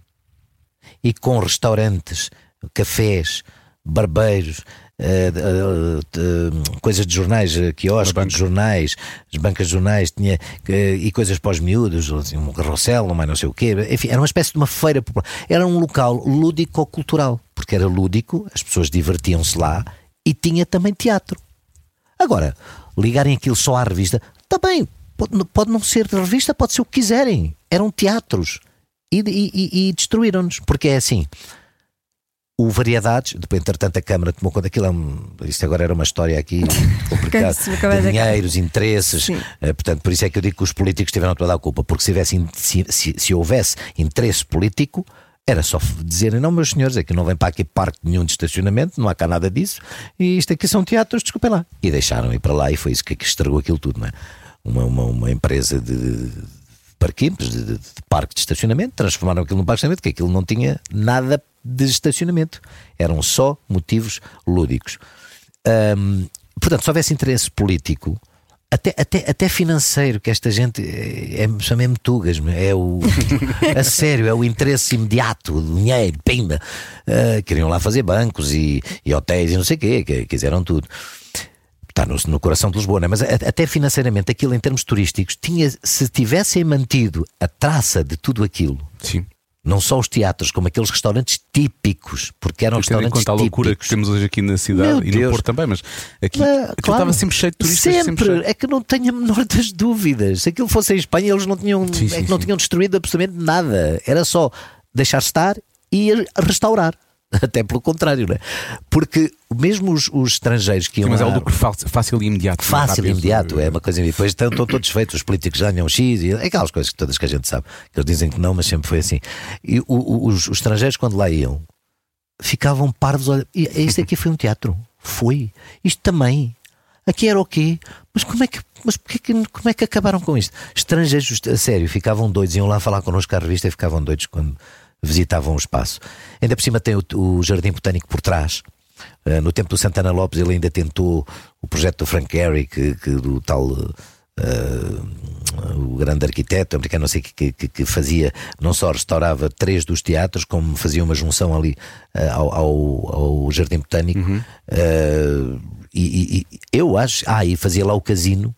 e com restaurantes, cafés, barbeiros, coisas de jornais, quiosques de jornais, as bancas de jornais, tinha, e coisas para os miúdos, assim, um carrossel, mais não sei o quê. Enfim, era uma espécie de uma feira popular. Era um local lúdico-cultural, porque era lúdico, as pessoas divertiam-se lá e tinha também teatro. Agora, ligarem aquilo só à revista, também, pode, pode não ser revista, pode ser o que quiserem. Eram teatros. E, e, e destruíram-nos, porque é assim o Variedades, depois, entretanto, a Câmara tomou conta daquilo. É isto agora era uma história aqui complicada. dinheiros, interesses. Uh, portanto, por isso é que eu digo que os políticos tiveram toda a culpa, porque se, tivesse, se, se, se houvesse interesse político, era só dizerem, não, meus senhores, aqui não vem para aqui parque nenhum de estacionamento, não há cá nada disso, e isto aqui são teatros, desculpem lá. E deixaram ir para lá, e foi isso que, que estragou aquilo tudo, não é? Uma, uma, uma empresa de, de de, de, de, parque de estacionamento, transformaram aquilo num parque de estacionamento, que aquilo não tinha nada de estacionamento. Eram só motivos lúdicos. Hum, portanto, se houvesse interesse político, até, até, até financeiro, que esta gente é, é, são mesmo tugas, é o a sério, é o interesse imediato, o dinheiro, pimba. Uh, queriam lá fazer bancos e, e hotéis e não sei o quê, que, quiseram tudo. Está no, no coração de Lisboa, né? mas até financeiramente, aquilo em termos turísticos, tinha, se tivessem mantido a traça de tudo aquilo, Sim. Não só os teatros, como aqueles restaurantes típicos, porque eram restaurantes conta a loucura típicos. que temos hoje aqui na cidade Meu e no Deus. Porto também, mas aqui Mas, aquilo claro, estava sempre cheio de turistas. Sempre, cheio. é que não tenho a menor das dúvidas. Se aquilo fosse em Espanha, eles não tinham, Sim, é sim, não sim. tinham destruído absolutamente nada. Era só deixar estar e restaurar. Até pelo contrário, não é? Porque mesmo os, os estrangeiros que iam Sim, mas é lá- o lucro fácil, fácil e imediato. é? Fácil e imediato, é uma coisa. E depois estão, estão todos feitos, os políticos ganham X, e aquelas coisas que todas que a gente sabe, que eles dizem que não, mas sempre foi assim. E o- o- os, os estrangeiros, quando lá iam, ficavam parvos. Olha, e isto aqui foi um teatro. Foi. Isto também. Aqui era o quê? Mas como é que. Mas porquê que, como é que acabaram com isto? Estrangeiros, a sério, ficavam doidos, iam lá falar connosco à revista e ficavam doidos quando visitavam o espaço. Ainda por cima tem o, o Jardim Botânico por trás. Uh, no tempo do Santana Lopes ele ainda tentou o projeto do Frank Gehry, que, que do tal uh, o grande arquiteto americano, não sei que, que, que fazia, não só restaurava três dos teatros, como fazia uma junção ali uh, ao, ao, ao Jardim Botânico. Uh, e, e- e eu acho, ah, e fazia lá o casino.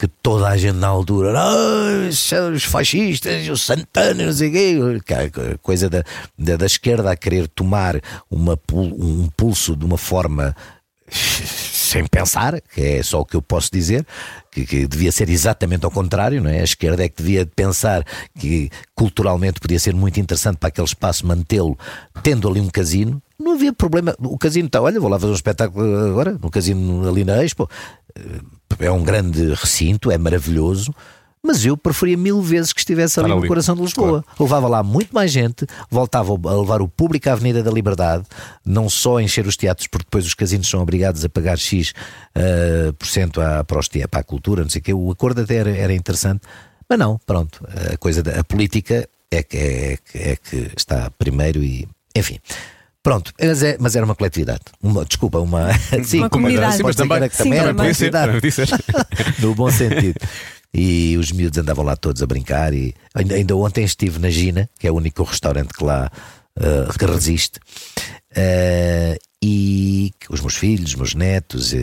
Que toda a gente na altura, "Ah, são os fascistas, o Santana, não sei o quê, é coisa da, da, da esquerda a querer tomar uma, um pulso de uma forma sem pensar, que é só o que eu posso dizer, que, que devia ser exatamente ao contrário, não é? A esquerda é que devia pensar que culturalmente podia ser muito interessante para aquele espaço mantê-lo tendo ali um casino. Não havia problema. O casino está, olha, vou lá fazer um espetáculo agora, no casino ali na Expo. É um grande recinto, é maravilhoso. Mas eu preferia mil vezes que estivesse ali, Estar no ali, coração de Lisboa. Levava lá muito mais gente, voltava a levar o público à Avenida da Liberdade, não só a encher os teatros, porque depois os casinos são obrigados a pagar X eh, por cento à- para, os te- para a cultura, não sei o quê. O acordo até era, era interessante, mas não, pronto. A coisa da a política é que, é, é que está primeiro e. Enfim. Pronto, mas, é- mas era uma coletividade. Uma, desculpa, uma. Sim, Uma comunidade. Sim, mas também, que também Sim, era ser, coletividade. no bom sentido. E os miúdos andavam lá todos a brincar. E ainda, ainda ontem estive na Gina, que é o único restaurante que lá uh, que resiste. Uh, e os meus filhos, os meus netos, uh,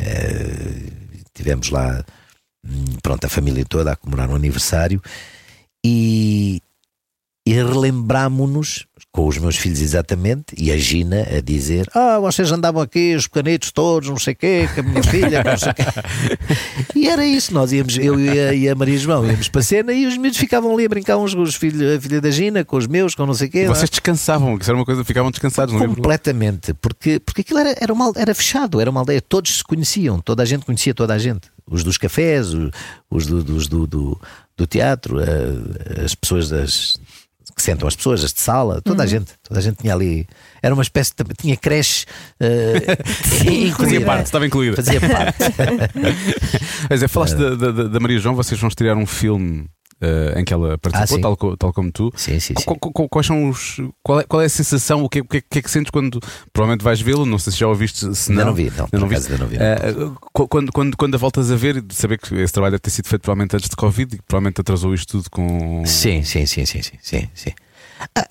uh, tivemos lá, hum, pronto, a família toda a comemorar o aniversário. E, e relembrámo-nos com os meus filhos exatamente e a Gina a dizer ah, vocês andavam aqui os pequenitos todos, não sei o quê com a minha filha, não sei o quê e era isso, nós íamos, eu e a, e a Maria João íamos para a cena e os miúdos ficavam ali a brincar uns com os filhos, a filha da Gina com os meus, com não sei o quê Vocês descansavam, que isso era uma coisa, ficavam descansados, não é? Completamente, porque, porque aquilo era, era, uma, era fechado, era uma aldeia, todos se conheciam, toda a gente conhecia toda a gente. Os dos cafés, os, do, dos, do, do, do teatro, as pessoas das, que sentam as pessoas, as de sala, toda a gente, toda a gente tinha ali. Era uma espécie de. tinha creche. Uh, Fazia parte, estava incluída. Fazia parte. Mas é, falaste da, da, da Maria João, vocês vão estrear um filme uh, em que ela participou, Ah, tal, tal como tu. Sim, sim, sim. Qu- qu- qu- Quais são os. Qual é, qual é a sensação? O que, é- o que, que é que sentes quando. Provavelmente vais vê-lo, não sei se já ouviste, se Ainda não. não vi, não, viste. ainda não vi. Eh, qu- quando, quando, quando a voltas a ver, de saber que esse trabalho deve ter sido feito provavelmente antes de Covid e que provavelmente atrasou isto tudo com. Sim, sim, sim, sim, sim, sim, sim. Ah,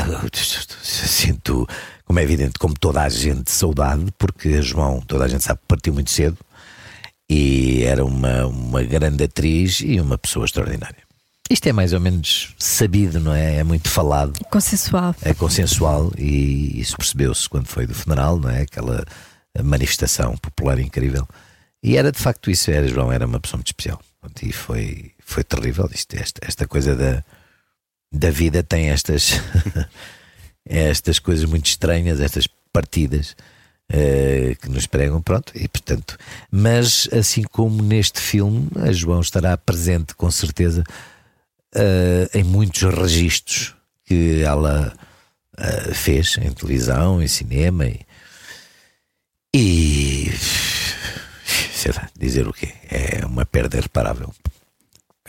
sinto, como é evidente, como toda a gente, saudade, porque a João, toda a gente sabe, partiu muito cedo e era uma, uma grande atriz e uma pessoa extraordinária. Isto é mais ou menos sabido, não é? É muito falado, Consensual. é consensual e isso percebeu-se quando foi do funeral, não é? Aquela manifestação popular incrível. E era de facto isso, era João, era uma pessoa muito especial. E foi, foi terrível isto, esta, esta coisa da, da vida tem estas estas coisas muito estranhas, estas partidas eh, que nos pregam, pronto, e portanto, mas assim como neste filme, a João estará presente com certeza eh, em muitos registros que ela eh, fez em televisão, em cinema e, e sei lá, dizer o quê? É uma perda irreparável.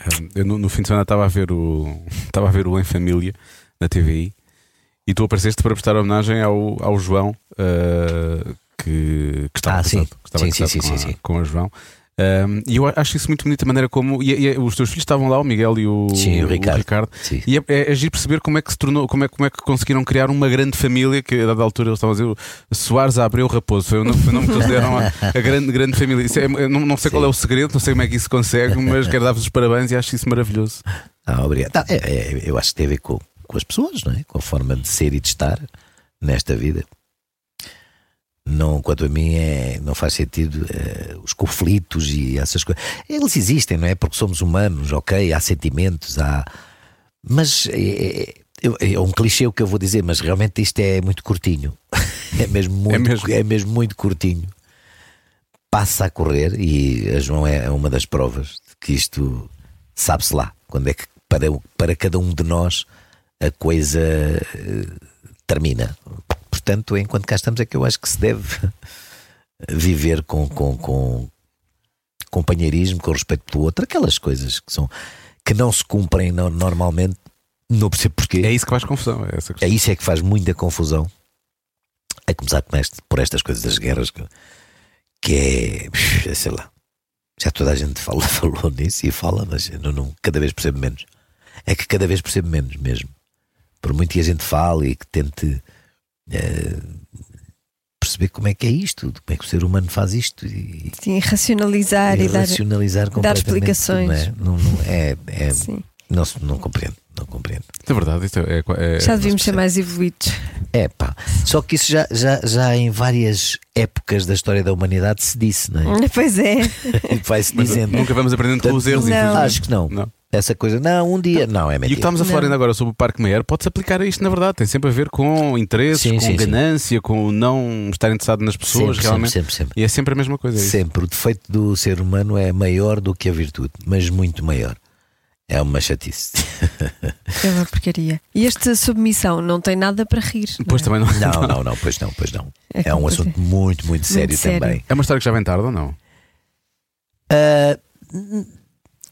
Um, Eu no, no fim de semana estava a ver o estava a ver o Em Família na TVI e tu apareceste para prestar homenagem ao, ao João uh, que, que estava Ah, sim. que estava Sim, sim, sim, com, a, sim. com a João. Um, e eu acho isso muito bonito a maneira como e, e os teus filhos estavam lá, o Miguel e o, Sim, o Ricardo. Sim. E é, é agir perceber como é que se tornou, como é, como é que conseguiram criar uma grande família, que a dada altura eles estavam a dizer o Soares Abreu Raposo, foi o nome, foi o nome que eles deram a, a grande, grande família. É- não, não sei qual é o segredo, não sei como é que isso se consegue, mas quero dar-vos os parabéns e acho isso maravilhoso. Ah, obrigado. Não, é- é- eu acho que tem a ver com, com as pessoas, não é? Com a forma de ser e de estar nesta vida. Não, quanto a mim, é, não faz sentido eh, os conflitos e essas coisas. Eles existem, não é? Porque somos humanos, ok? Há sentimentos, há. Mas é, é- é um clichê o que eu vou dizer, mas realmente isto é muito curtinho. É mesmo muito, mesmo. é mesmo muito curtinho. Passa a correr e a João é uma das provas de que isto sabe-se lá. Quando é que para, para cada um de nós a coisa termina. Portanto, enquanto cá estamos, é que eu acho que se deve viver com, com, com companheirismo, com respeito pelo outro, aquelas coisas que são que não se cumprem no- normalmente, não percebo porquê. É isso que faz confusão. É essa É isso é que faz muita confusão. A começar por estas coisas das guerras, que, que é, sei lá, já toda a gente fala, falou nisso e fala, mas eu não, não- cada vez percebo menos. É que cada vez percebo menos mesmo. Por muito que a gente fale e que tente perceber como é que é isto, como é que o ser humano faz isto e, Sim, racionalizar e e, dar. racionalizar completamente. explicações. Não, é? Não- não- é, é- não, não compreendo, não compreendo. É verdade, é, é- é- Já devíamos ser mais evoluídos. É pá, só que isso já, já, já em várias épocas da história da humanidade se disse, não é? Pois é. Vai-se dizendo. nunca vamos aprendendo com os erros. Acho que não. Não. Essa coisa, não, um dia, não, é E o que mentira. estamos a falar Não. ainda agora sobre o Parque Meyer pode-se aplicar a isto, na verdade. Tem sempre a ver com interesses, Sim, com sim, sim. ganância, com o não estar interessado nas pessoas, Sempre, realmente. sempre, sempre, sempre. E é sempre a mesma coisa. é isso. Sempre. O defeito do ser humano é maior do que a virtude, mas muito maior. É uma chatice. É uma porcaria. E esta submissão não tem nada para rir. não Pois é? também não. Não, não, não, pois não, pois não. É É um assunto muito, muito sério sério. também. É uma história que já vem tarde ou não? Ah,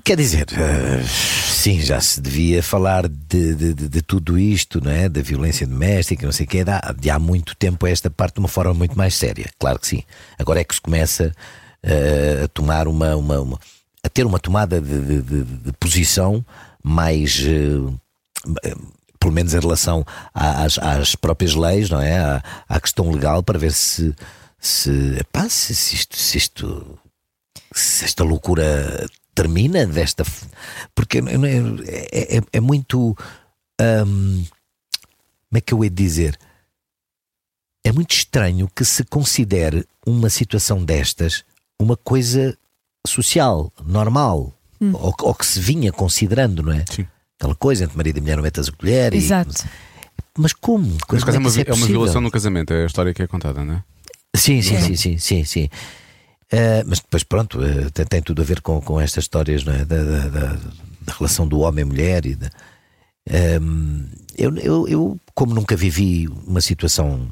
quer dizer, ah, sim, já se devia falar de, de, de- tudo isto, não é? Da violência doméstica, não sei o quê, de há, muito tempo esta parte de uma forma muito mais séria, claro que sim. Agora é que se começa ah, a tomar uma, uma, uma- a ter uma tomada de, de- posição mais ah, pelo menos em relação às, às próprias leis, não é? À, à questão legal para ver se se, epá, se, se isto, se isto se esta loucura termina desta porque é, é- é muito hum, Como é que eu hei de dizer? É muito estranho que se considere uma situação destas uma coisa social, normal, ou, ou que se vinha considerando, não é? Sim. Aquela coisa entre marido e mulher não metas a colher. e- Exato. mas como? Neste Como caso é é, uma, é é uma violação no casamento, é a história que é contada, não é? Sim, sim, É. sim, sim, sim, sim. Eh, mas depois, pronto, eh, tem, tem tudo a ver com, com estas histórias é? da, da, da- da relação do homem e da, Ehm, eu, eu, eu, como nunca vivi uma situação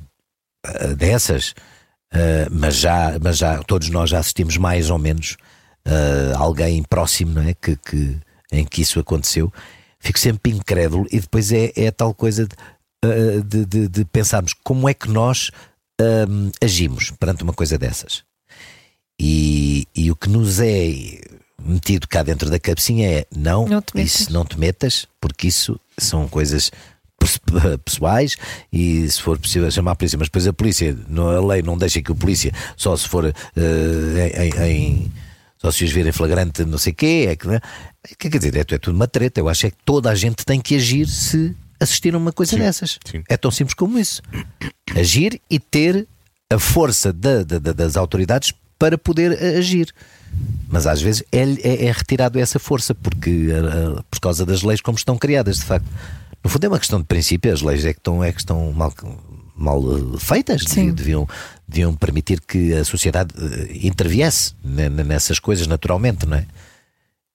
eh, dessas, mas, já, mas já todos nós já assistimos mais ou menos alguém próximo não é? que, que, em que isso aconteceu, fico sempre incrédulo e depois é, é tal coisa de, de, de- de pensarmos como é que nós hum, agimos perante uma coisa dessas. E, e o que nos é metido cá dentro da cabecinha é não, Não te metas. isso não te metas, porque isso são coisas pes- pessoais e se for possível chamar a polícia, mas depois a polícia, a lei não deixa que o polícia só se for eh, em, em- só se os vir em flagrante não sei o quê, é que, né? quer dizer, é, é tudo uma treta. Eu acho é que toda a gente tem que agir se assistir a uma coisa Sim, dessas. sim. É tão simples como isso. Agir e ter a força da- da- da- das autoridades para poder eh, agir. Mas às vezes é, é- é retirado essa força porque, eh, por causa das leis como estão criadas, de facto. No fundo é uma questão de princípio, as leis é que estão, é que estão mal, mal eh, feitas, Sim. deviam, deviam permitir que a sociedade eh, interviesse ne- ne- nessas coisas naturalmente, não é?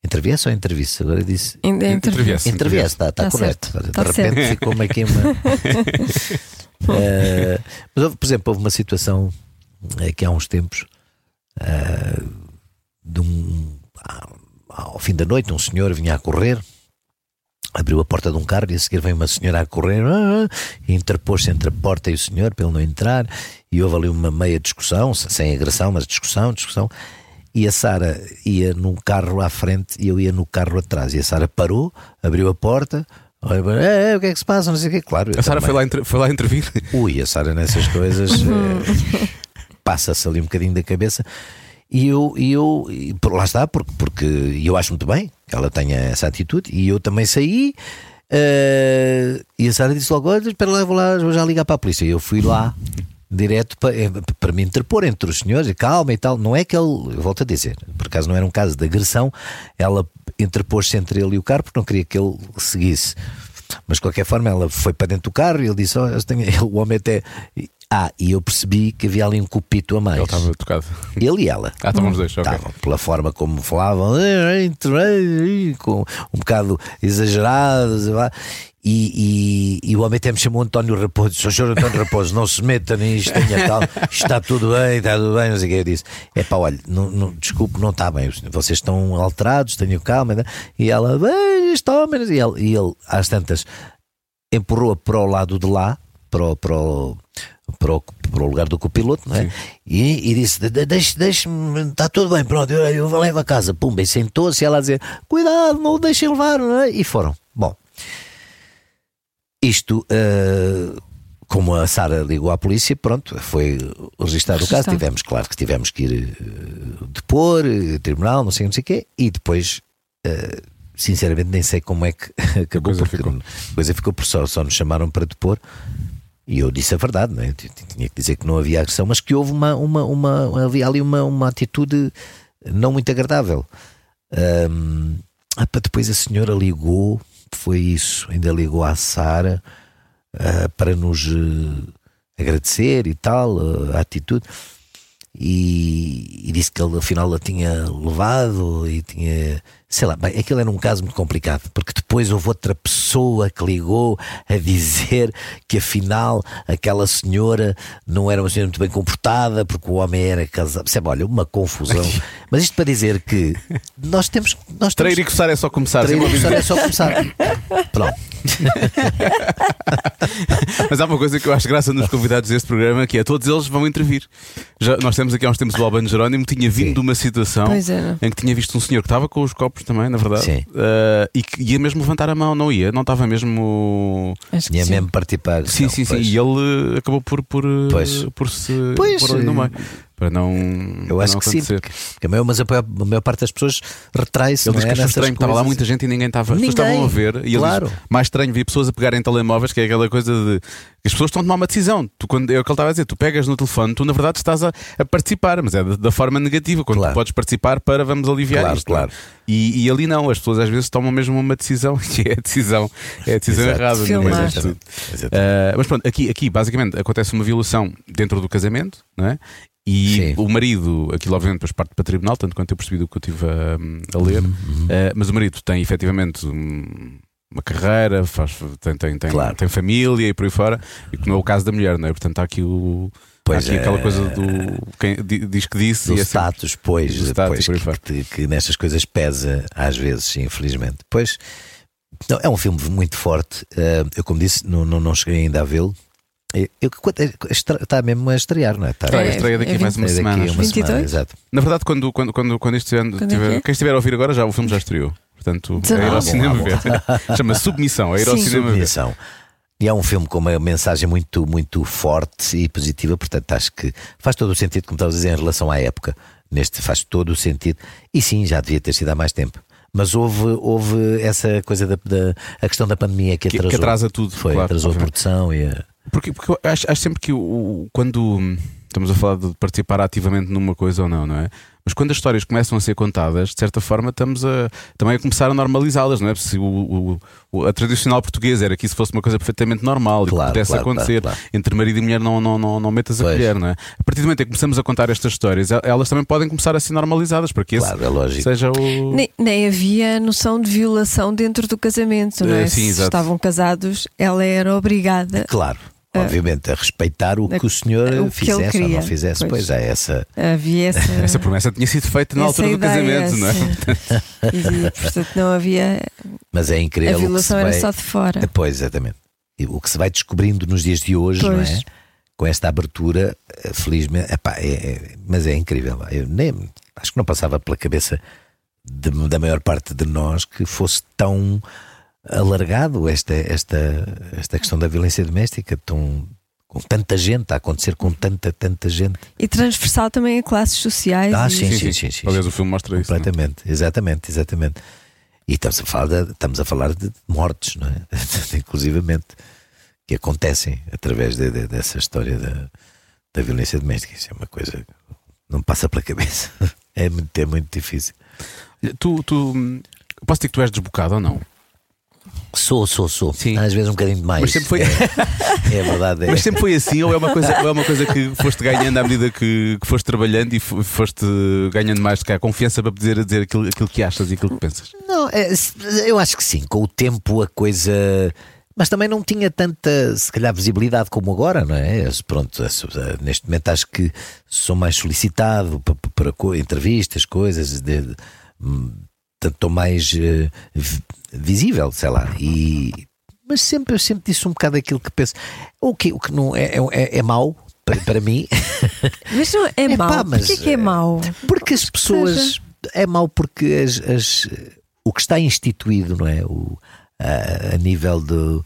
Interviesse ou intervisse? Agora eu disse. Interviesse. Interviesse, está, está Tá correto. certo, De tá repente ficou-me aqui uma. Eh, mas, houve, por exemplo, houve uma situação aqui há uns tempos de um, ah, ao fim da noite, um senhor vinha a correr. Abriu a porta de um carro e a seguir vem uma senhora a correr ah, ah, e interpôs-se entre a porta e o senhor para ele não entrar. E houve ali uma meia discussão, sem agressão, mas discussão, discussão. E a Sara ia num carro à frente e eu ia no carro atrás. E a Sara parou, abriu a porta, olha, "É, é, o que é que se passa? Não sei o quê. Claro, A Sara foi lá, foi lá intervir. Ui, a Sara nessas coisas eh, passa-se ali um bocadinho da cabeça. E eu, e eu e por lá está, porque, porque eu acho muito bem que ela tenha essa atitude. E eu também saí. eh, e a Sara disse logo: espera lá, vou lá, vou já ligar para a polícia. E eu fui lá direto para, eh, para me interpor entre os senhores, e calma e tal. Não é que ele, volto a dizer, por acaso não era um caso de agressão, ela interpôs-se entre ele e o carro porque não queria que ele seguisse. Mas de qualquer forma, ela foi para dentro do carro e ele disse: "Oh, eu tenho-" o homem até. Ah, e eu percebi que havia ali um cupito a mais. Ele estava tocado. Ele e ela. Ah, estavam os dois. Estavam, pela forma como falavam, com um bocado exagerados. E, e, e o homem até me chamou António Raposo, "Ó, senhor António Raposo, não se meta nisto, tenha isto está tudo bem, está tudo bem, não sei o que. Eu disse: é pá, olha, não, não, desculpe, não está bem, vocês estão alterados, tenham calma. né?" E ela, bem, este homem, e ele, e ele às tantas, empurrou-a para o lado de lá, para o, para o, para o, para o lugar do copiloto, não é? E, e disse: "De- de- deixe- Deixe-me, está tudo bem, pronto, eu, eu levo a casa. Pumba, e sentou-se e ela a dizer: Cuidado, não o deixem levar, não é? E foram. Isto. eh, como a Sara ligou à polícia, pronto, foi registado o caso. Tivemos, claro que tivemos que ir eh, depor, eh, tribunal, não sei, não sei o quê, e depois sinceramente nem sei como é que acabou coisa porque ficou. a coisa ficou por só, só nos chamaram para depor e eu disse a verdade, não é? Tinha que dizer que não havia agressão, mas que houve uma, uma, uma havia ali uma, uma atitude não muito agradável. Ahm, ah, pá, depois a senhora ligou, foi isso, ainda ligou à Sara ah, para nos eh, agradecer e tal, eh, a atitude. E, e disse que ele afinal a tinha levado e tinha, sei lá, bem, aquilo era um caso muito complicado, porque depois houve outra pessoa que ligou a dizer que afinal aquela senhora não era uma senhora muito bem comportada, porque o homem era casado. Percebe, olha, uma confusão. Mas isto para dizer que nós temos. Nós temos Trair e coçar é só começar. Trair e coçar é só começar. Pronto. Mas há uma coisa que eu acho graça nos convidados deste programa que é todos eles vão intervir. Já, nós temos aqui há uns tempos o Albano Jerónimo, tinha vindo Sim. de uma situação em que tinha visto um senhor que estava com os copos também, na verdade, Sim. eh, e que ia mesmo levantar a mão, não ia, não estava mesmo. Acho que Tinha sim. mesmo participar. Sim, Não, sim, sim. pois. E ele acabou por, por, Pois. por se Pois, pôr ali no eh, meio. Para não. Eu acho não que sim, acontecer. porque, porque a, maior, mas a maior, a maior parte das pessoas retrai-se. Ele não diz é, que achou estranho, que estava lá muita gente e ninguém estava. As pessoas Ninguém, estavam a ver e ele claro. diz, mais estranho ver pessoas a pegarem telemóveis, que é aquela coisa de. As pessoas estão a tomar uma decisão. Tu, quando, é o que ele estava a dizer, tu pegas no telefone, tu na verdade estás a, a participar, mas é da, da forma negativa, quando Claro. tu podes participar para vamos aliviar Claro, isto. não é? claro. E, e ali não, as pessoas às vezes tomam mesmo uma decisão que é a decisão, é a decisão Exato. errada. disto tudo. Exatamente. Uh, mas pronto, aqui, aqui basicamente acontece uma violação dentro do casamento, não é? E Sim. o marido, aquilo obviamente depois parte para tribunal, tanto quanto eu percebi do que eu estive a, a ler, Uhum, Uh, mas o marido tem efetivamente um- uma carreira, faz, tem, tem, tem, Claro. tem família e por aí fora, e que não é o caso da mulher, não é? Portanto, há aqui, o, há Pois aqui é. aquela coisa do quem di- diz que disse do e é sempre- status, pois, do status pois, que, que, que nestas coisas pesa às vezes, infelizmente. Pois não, é um filme muito forte. eh, eu, como disse, não, não, não cheguei ainda a vê-lo. Eu- eu- quanto- é- Está mesmo a estrear, não é? Está, Estreia, É, estreia daqui é a mais uma é daqui semana. a uma 22? semana, exato. Na verdade, quando, quando, quando, quando isto estiver, Quando é tiver- que é? quem estiver a ouvir agora, já, o filme já estreou. Portanto, é ir ao 19. cinema ver. Chama Submissão, é ir ao Sim. cinema ver. Submissão. E é um filme com uma mensagem muito, muito forte e positiva, portanto acho que faz todo o sentido, como estavas a dizer, em relação à época. Neste faz todo o sentido. E sim, já devia ter sido há mais tempo. Mas houve, houve essa coisa da, da a questão da pandemia que Que- que atrasou. atrasa tudo, Foi, claro, atrasou a obviamente. produção e a. Porque, porque eu acho, acho sempre que o, o- quando estamos a falar de participar ativamente numa coisa ou não, não é? Mas quando as histórias começam a ser contadas, de certa forma estamos a, também a começar a normalizá-las, não é? Se o, o- o- a tradicional portuguesa era que isso fosse uma coisa perfeitamente normal e Claro, que pudesse claro, acontecer claro, claro. entre marido e mulher, não, não, não, não metas a Pois. colher, não é? A partir do momento em que começamos a contar estas histórias, el- elas também podem começar a ser normalizadas para que esse Claro, é lógico. seja o. Nem, nem havia noção de violação dentro do casamento, não é? Eh, sim, Se exato. estavam casados, ela era obrigada. Claro, obviamente, a respeitar o a- que o senhor o que fizesse ou não fizesse. Pois. Pois é, essa. Havia essa. Essa promessa tinha sido feita na altura do casamento, não é? E, portanto, não havia. Mas é A incrível. que violação se era vai- só de fora. Pois, exatamente. E o que se vai descobrindo nos dias de hoje, não é? Pois. Com esta abertura, eh, felizmente, epá, é, é- mas é incrível. Eu nem, acho que não passava pela cabeça de- da maior parte de nós que fosse tão alargado esta, esta, esta questão da violência doméstica, tão, com tanta gente, a acontecer com tanta, tanta gente. E transversal também a classes sociais. Ah, e- sim, sim, sim, sim. Aliás, o filme mostra isso. é? Completamente, exatamente, exatamente. E estamos a falar de, estamos a falar de mortes, não é? Inclusivamente, que acontecem através de- de- dessa história da, da violência doméstica. Isso é uma coisa que não passa pela cabeça. É muito, é muito difícil. Tu, tu, hum, posso dizer que tu és desbocado ou não? Sou, sou, sou. Sim. Às vezes um bocadinho demais. Mas sempre foi- É, é verdade. É. Mas sempre foi assim, ou é uma coisa, ou é uma coisa que foste ganhando à medida que, que foste trabalhando e fo- foste ganhando mais cá, confiança para poder dizer aquilo, aquilo que achas e aquilo que pensas? Não, é, eu acho que sim. Com o tempo a coisa. Mas também não tinha tanta, se calhar, visibilidade como agora, não é? Pronto, neste momento acho que sou mais solicitado para, para entrevistas, coisas, de, de, hum, estou mais eh, visível, sei lá. E, mas sempre, eu sempre disse um bocado aquilo que penso. O que, o que não é, é, é mau para, para mim. Mas não é Epá, mau. mas, Porquê que é mau? Porque as pessoas. É mau porque as, as- o que está instituído, não é? O, a, a nível do,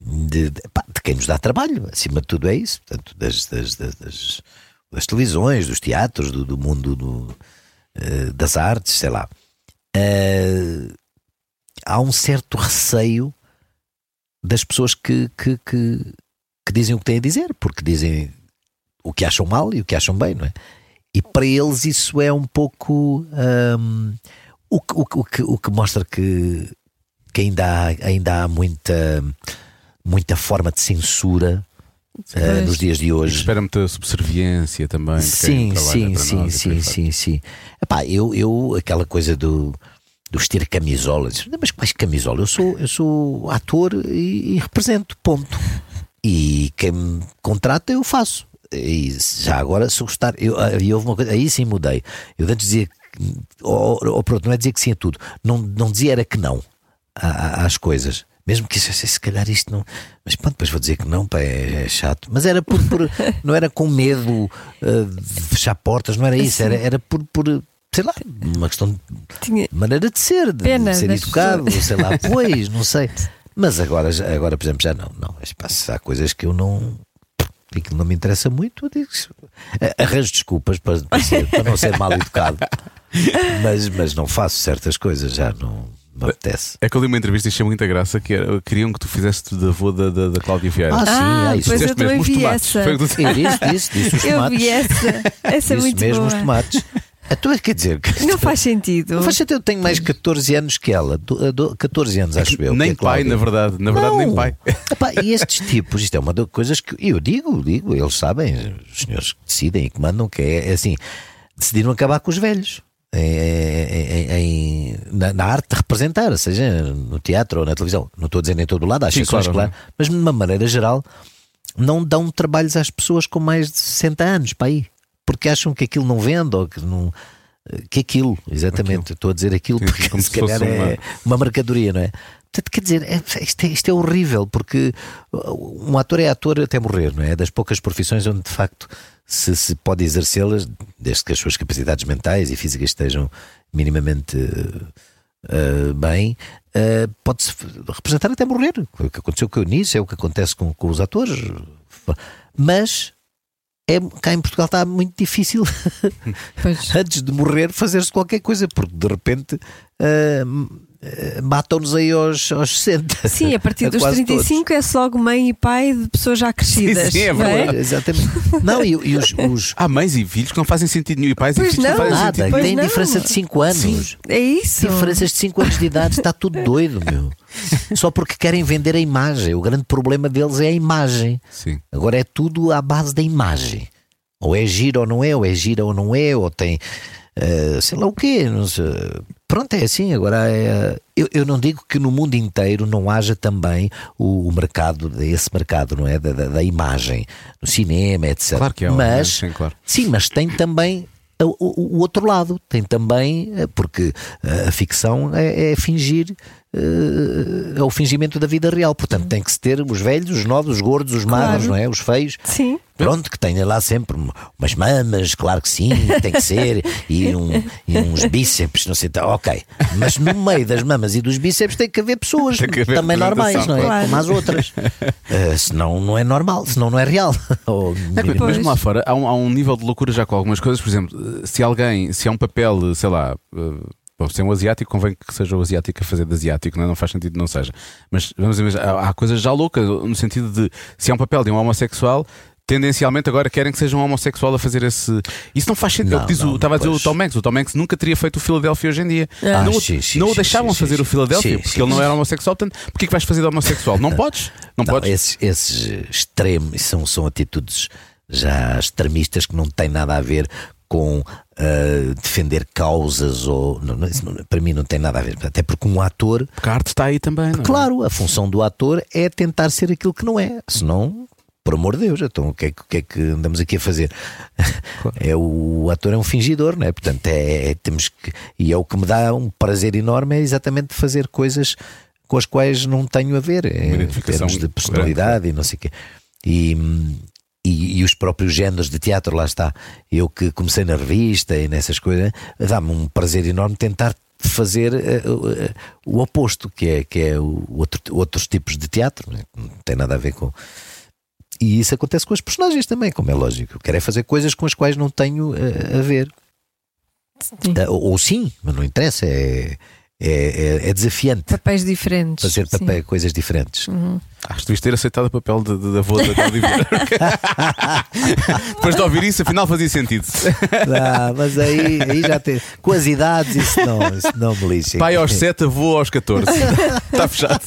de, de, pá, de quem nos dá trabalho, acima de tudo é isso. Portanto, das, das, das, das- televisões, dos teatros, do, do mundo do, eh, das artes, sei lá. Eh, há um certo receio das pessoas que, que, que, que dizem o que têm a dizer, porque dizem o que acham mal e o que acham bem, não é? E para eles isso é um pouco hum, o, que, o, que- o que, o que mostra que, que ainda, há, ainda há muita, muita forma de censura Pois. nos dias de hoje. Espera muita subserviência também. quem Sim, sim, sim, sim, sim, sim. Epá, eu, eu, aquela coisa do, do vestir camisola, disse, mas quais camisola? Eu sou, eu sou ator e, e represento, ponto. E quem me contrata eu faço. E já agora, se gostar, eu, aí houve uma coisa, aí sim mudei. Eu antes dizia, ou, ou pronto, não é dizer que sim a tudo, não, não dizia era que não às coisas. Mesmo que isso, se calhar isto não. Mas pronto, depois vou dizer que não, pá, é, é chato. Mas era por. por- não era com medo uh, de fechar portas, não era isso. Era, era por, por. Sei lá, uma questão de Tinha- maneira de ser, de, Pena de ser educado, pessoas. sei lá, pois, não sei. Mas agora, agora por exemplo, já não. não. Há coisas que eu não. aquilo não me interessa muito, eu digo, arranjo desculpas para, para, ser- para não ser mal educado, mas, mas não faço certas coisas, já não me apetece. É que eu li uma entrevista e achei muita graça que era, queriam que tu fizesse de avô da, da, da Cláudia Vieira. Ah, sim, Ah, ah, isso pois eu também mesmo, os vi tomates. essa. Foi o que tu Eu disse, disse, disse os Eu tomates. vi essa. Essa é Disse muito mesmo boa. os tomates. Então, quer dizer, que- Não faz sentido. Não faz sentido, eu tenho mais 14 anos que ela, do- do- 14 anos acho eu. nem que é pai, Cláudia. na verdade. Na verdade, nem Não. pai. Epá, e estes tipos, isto é uma das coisas que eu digo, digo, eles sabem, os senhores que decidem e que mandam, que é, é assim: decidiram acabar com os velhos. Em- em- em- na, na arte de representar, seja no teatro ou na televisão, não estou a dizer em todo o lado, há Sim, exceções, claro, claro, mas de uma maneira geral, não dão trabalhos às pessoas com mais de 60 anos para aí, porque acham que aquilo não vende ou que não. Que aquilo, exatamente, estou a dizer aquilo Sim, porque se calhar é uma- uma mercadoria, não é? Portanto, quer dizer, é- isto, é, isto é horrível, porque um ator é ator até morrer, não é? É Das poucas profissões onde de facto se, se pode exercê-las, desde que as suas capacidades mentais e físicas estejam minimamente eh, bem, eh, pode-se representar até morrer. O que aconteceu com o Eunice, é o que acontece com, com os atores. Mas é, cá em Portugal está muito difícil antes de morrer fazer-se qualquer coisa, porque de repente ah, matam-nos aí aos, aos 60. Sim, a partir dos quase 35 é-se logo mãe e pai de pessoas já crescidas. sim, é não verdade. todos. Exatamente. Não, e, e os, os- Há mães e filhos que não fazem sentido nenhum. E pais Pois e filhos não. que não fazem nada, sentido Pois tem não. diferença de 5 anos. É isso. Diferenças de 5 anos de idade, está tudo doido, meu. Só porque querem vender a imagem. O grande problema deles é a imagem. Sim. Agora é tudo à base da imagem. Ou é gira ou não é, ou é gira ou não é, ou tem eh, sei lá o quê. Não sei. Pronto, é assim. Agora é, eu, eu não digo que no mundo inteiro não haja também o, o mercado, esse mercado, não é? Da, da, da imagem, no cinema, etc. Claro que é. Mas, Sim, claro. Sim, mas tem também o, o- outro lado. Tem também, eh, porque eh, a ficção é, é fingir. Eh, É o fingimento da vida real, portanto tem que se ter os velhos, os novos, os gordos, os magros, Claro. não é? Os feios, Sim. Pronto, que tenha lá sempre um- umas mamas, claro que sim, tem que ser, e, um- e uns bíceps, não sei, tá, ok. Mas no meio das mamas e dos bíceps tem que haver pessoas que haver também normais, não é? Claro. Como as outras. Eh, senão não é normal, senão não é real. Ou, É, Pois. mesmo lá fora há um, há um nível de loucura já com algumas coisas. Por exemplo, se alguém, se há um papel, sei lá, eh, bom, se é um asiático, convém que seja o asiático a fazer de asiático, não, é? não faz sentido que não seja. Mas vamos ver, há, há coisas já loucas, no sentido de se há um papel de um homossexual. Tendencialmente agora querem que seja um homossexual a fazer esse. Isso não faz sentido. É Não, diz não, estava a dizer o Tom Hanks. O Tom Hanks nunca teria feito o Philadelphia hoje em dia. Ah, não não o deixavam fazer o Philadelphia sim, porque ele não era homossexual. Portanto, porquê que vais fazer de homossexual? Não podes. Não, Não, podes. esses, esses extremos são, são atitudes já extremistas que não têm nada a ver com defender causas ou não, não, para mim não tem nada a ver até porque um ator Porque a arte está aí também. não é? Claro, a função do ator é tentar ser aquilo que não é. Senão, por amor de Deus, então o que é, que- o que, é que andamos aqui a fazer? É o, o ator é um fingidor, não é? Portanto, é, é- temos que. E é o que me dá um prazer enorme, é exatamente fazer coisas com as quais não tenho a ver, em identificação termos de personalidade e não sei o quê. E, hum, e, e os próprios géneros de teatro, lá está. Eu que comecei na revista e nessas coisas, dá-me um prazer enorme tentar fazer o- eh, o oposto, que é, que é o outro, outros tipos de teatro, né? não tem nada a ver com. E isso acontece com os personagens também, como é lógico. Eu quero é fazer coisas com as quais não tenho eh, a ver. Sim. Ou, sim, mas não interessa, é, é, é, é desafiante Papéis diferentes. fazer papel, coisas diferentes. Acho que devias ter aceitado o papel de, de, da avó da Cláudia Vieira. Depois de ouvir isso, afinal fazia sentido. Ah, mas aí, aí já tem. Com as idades, isso não, isso não me lixa. Pai aos 7, avô aos 14. Está fechado.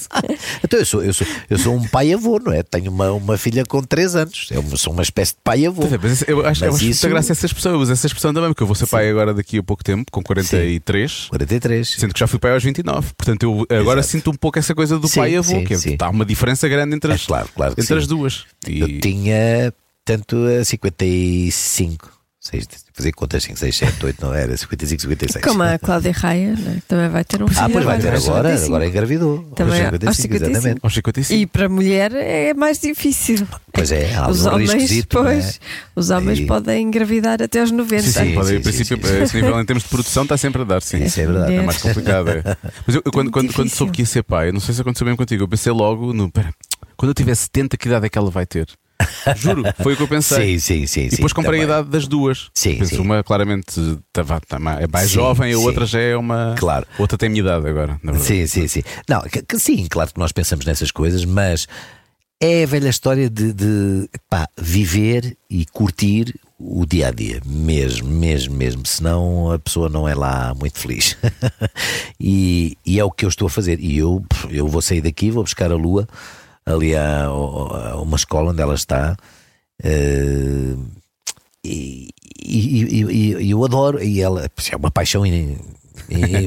Então eu sou, eu sou, eu sou um pai-avô, não é? Tenho uma, uma filha com 3 anos. Eu sou uma espécie de pai-avô. Mas eu acho, eu Mas acho isso- graça essa expressão. Eu uso essa expressão também, porque eu vou ser pai agora daqui a pouco tempo, com 43. 43. Sendo que já fui pai aos 29. Portanto, eu agora Exato. sinto um pouco essa coisa do Sim, pai avô, sim, que é- sim. está uma diferença grande entre É as, claro, claro que entre sim. as duas. E- Eu tinha, tanto a 55. Seis, fazer contas 5, 6, 7, 8, não era 55, 56. Como a Cláudia Raia, né? também vai ter um filho. Ah, pois vai ter agora, 55. agora engravidou. Também aos aos 55. exatamente. aos 55. E para mulher é mais difícil. Pois é, há Os um homens, é? pois, os homens E- podem engravidar até aos 90. Sim, sim, Sim, pode, sim, em princípio, sim, sim. esse nível em termos de produção está sempre a dar, sim. Isso é verdade. É mais complicado. É. Mas eu, eu quando, muito quando, quando difícil. soube que ia ser pai, não sei se aconteceu bem contigo, eu pensei logo no. Pera, quando eu tiver 70, que idade é que ela vai ter? Juro, foi o que eu pensei. Sim, sim, sim. E depois comprei a idade das duas. Sim, Penso, sim. uma claramente tá- tá- é mais Sim, jovem, a sim. outra já é uma. Claro. Outra tem a minha idade agora, na verdade. Sim, sim, sim. Não, que, que sim, claro que nós pensamos nessas coisas, mas é a velha história de, de, pá, viver e curtir o dia a dia, mesmo, mesmo, mesmo. Senão a pessoa não é lá muito feliz. e, e é o que eu estou a fazer. E eu, eu vou sair daqui, vou buscar a Lua ali a, uma escola onde ela está. eh, e, e, e- e- eu adoro, e ela é uma paixão e,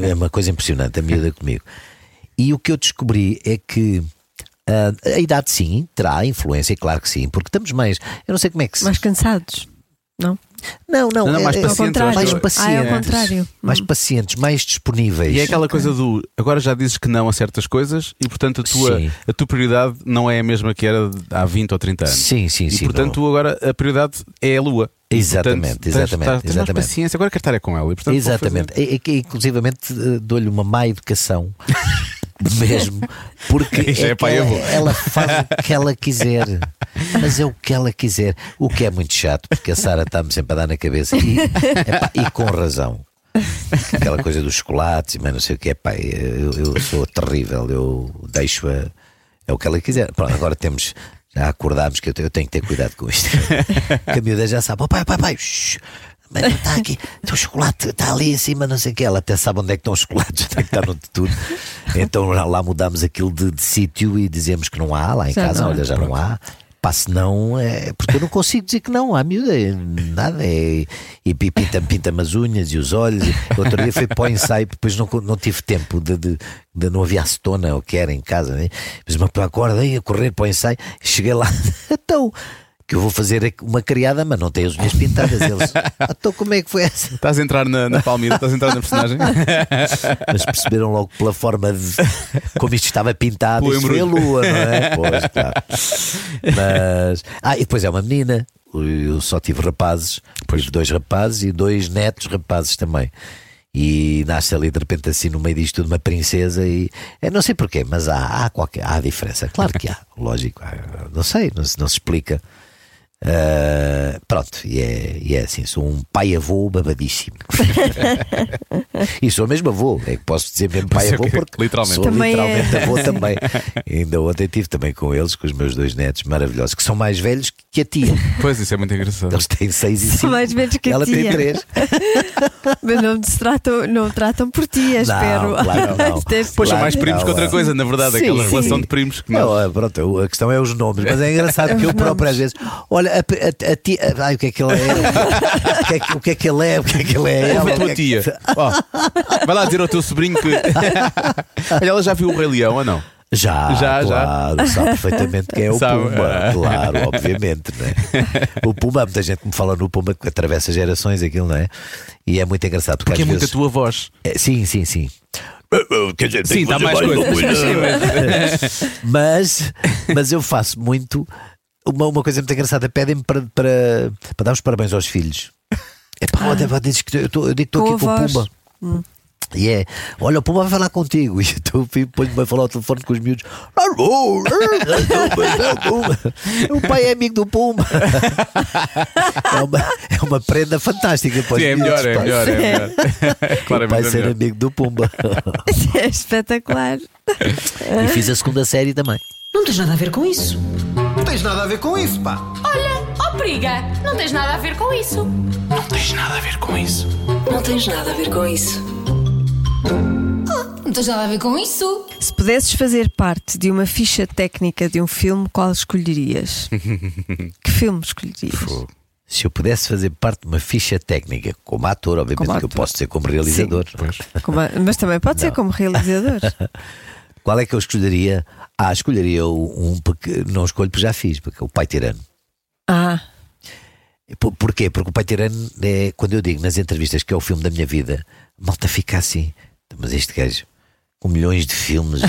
é uma coisa impressionante, a miúda comigo. E o que eu descobri é que ah, a idade sim terá influência, claro que sim, porque estamos mais. Eu não sei como é que se. Mais cansados. Não? não, não, Não, é- mais é- Ao pacientes, eu contrário. acho mais que- Ah, é pacientes. ao contrário. mais Hum. pacientes, mais disponíveis. E é aquela coisa do agora já dizes que não a certas coisas e portanto a tua, Sim. a tua prioridade não é a mesma que era há 20 ou 30 anos. Sim, sim, E sim. portanto não- agora a prioridade é a lua. E, Exatamente, portanto, exatamente, tens- tens mais exatamente. paciência, agora quero estar é com ela. E, portanto, Exatamente. É que, inclusivamente eh, dou-lhe uma má educação. Mesmo. Porque é que pai ela, ela faz o que ela quiser, mas é o que ela quiser, o que é muito chato, porque a Sara está-me sempre a dar na cabeça. E, epá, e com razão. Aquela coisa dos chocolates e mais não sei o que é, pá, eu, eu sou terrível, eu deixo-a, é o que ela quiser. Pronto, agora temos, já acordámos que eu, te- eu tenho que ter cuidado com isto. Que a miúda já sabe, oh, pai, pai, pai, shh, mas não está aqui, o chocolate está ali em cima, não sei o que. Ela até sabe onde é que estão os chocolates, onde é que está no de tudo. Então lá, lá mudámos aquilo de, de sítio e dizemos que não há, lá em Já casa, não há. olha, já não há. Pá, se não, é, porque eu não consigo dizer que não, à miúda, é nada, é, e pi- pinta-me pinta as unhas e os olhos. E, outro dia foi para o ensaio, depois não, não tive tempo de, de, de- não havia acetona ou que era em casa, né? mas uma acorda aí a correr para o ensaio, cheguei lá, então, que eu vou fazer uma criada, mas não tem as unhas pintadas. Eles, então como é que foi essa? Estás a entrar na, na Palmira, estás a entrar na personagem. Mas perceberam logo pela forma de como isto estava pintado. Isto foi a lua, não é? Pois, claro. Mas. Ah, e depois é uma menina. Eu só tive rapazes, tive dois rapazes e dois netos rapazes também. E nasce ali de repente assim no meio disto tudo uma princesa e eu não sei porquê, mas há, há qualquer há diferença. Claro que há, lógico, há, não sei, não, não se explica. Ah, pronto, e é, e é assim, sou um pai-avô babadíssimo. e sou mesmo avô, é que posso dizer mesmo pai-avô que- porque literalmente. sou Também é. literalmente avô também. Ainda ontem estive também com eles, com os meus dois netos maravilhosos, que são mais velhos que a tia. Pois isso é muito engraçado. Eles têm seis e São cinco. mais velhos que a Ela tem tia. três. Mas não se tratam, não tratam por ti, espero. claro que não. Pois são Claro mais que primos não, que outra é. coisa, na verdade, Sim, aquela sim. relação de primos que não. Não, é, pronto, a questão é os nomes, mas é engraçado que eu próprio às vezes, olha, a, a- a tia, ai, o que é que ele é? O que é que, o que é que ele é? O que é que ele é? Ouve Ela, a o tua que é que- tia. Ó, vai lá dizer ao teu sobrinho que. Olha, ela já viu o Rei Leão ou não? Já, Já, já. claro, sabe perfeitamente quem é o Sabe. Pumba, claro, obviamente, né? O Pumba, há muita gente que me fala no Pumba que atravessa gerações aquilo, não é? E é muito engraçado porque, Porque é às muito a vezes. tua voz. É, sim, sim, sim. Quer dizer, Sim, dá mais coisas. Sim, mas- mas, mas eu faço muito. Uma, uma coisa muito engraçada, pedem-me para, para, para dar os parabéns aos filhos. É pá, ah. dizes que eu, estou- eu digo que estou aqui com o. Pumba. E é, olha, o Pumba vai falar contigo. E então o filho põe-me a falar ao telefone com os miúdos. "Ah, bom, ah, pois é, o. O pai é amigo do Pumba. É uma, é uma prenda fantástica. para os Sim, é miúdos, melhor, é melhor, é melhor. Vai Claramente é ser melhor. amigo do Pumba. É espetacular. e fiz a segunda série também. Não tens nada a ver com isso. Não tens nada a ver com isso, pá. Olha, ó briga, não tens nada a ver com isso. Não tens nada a ver com isso. Não tens nada a ver com isso. Se pudesses fazer parte de uma ficha técnica de um filme, qual escolherias? que filme escolherias? Se eu pudesse fazer parte de uma ficha técnica, como ator, obviamente Como que eu ator. posso ser como realizador. Como a- mas também pode ser como realizador. Qual é que eu escolheria? Ah, escolheria o- um porque não escolho porque já fiz, porque é o Pai Tirano. Ah, Por- Porquê? Porque o Pai Tirano é, quando eu digo nas entrevistas que é o filme da minha vida, a malta fica assim. Mas este gajo, com milhões de filmes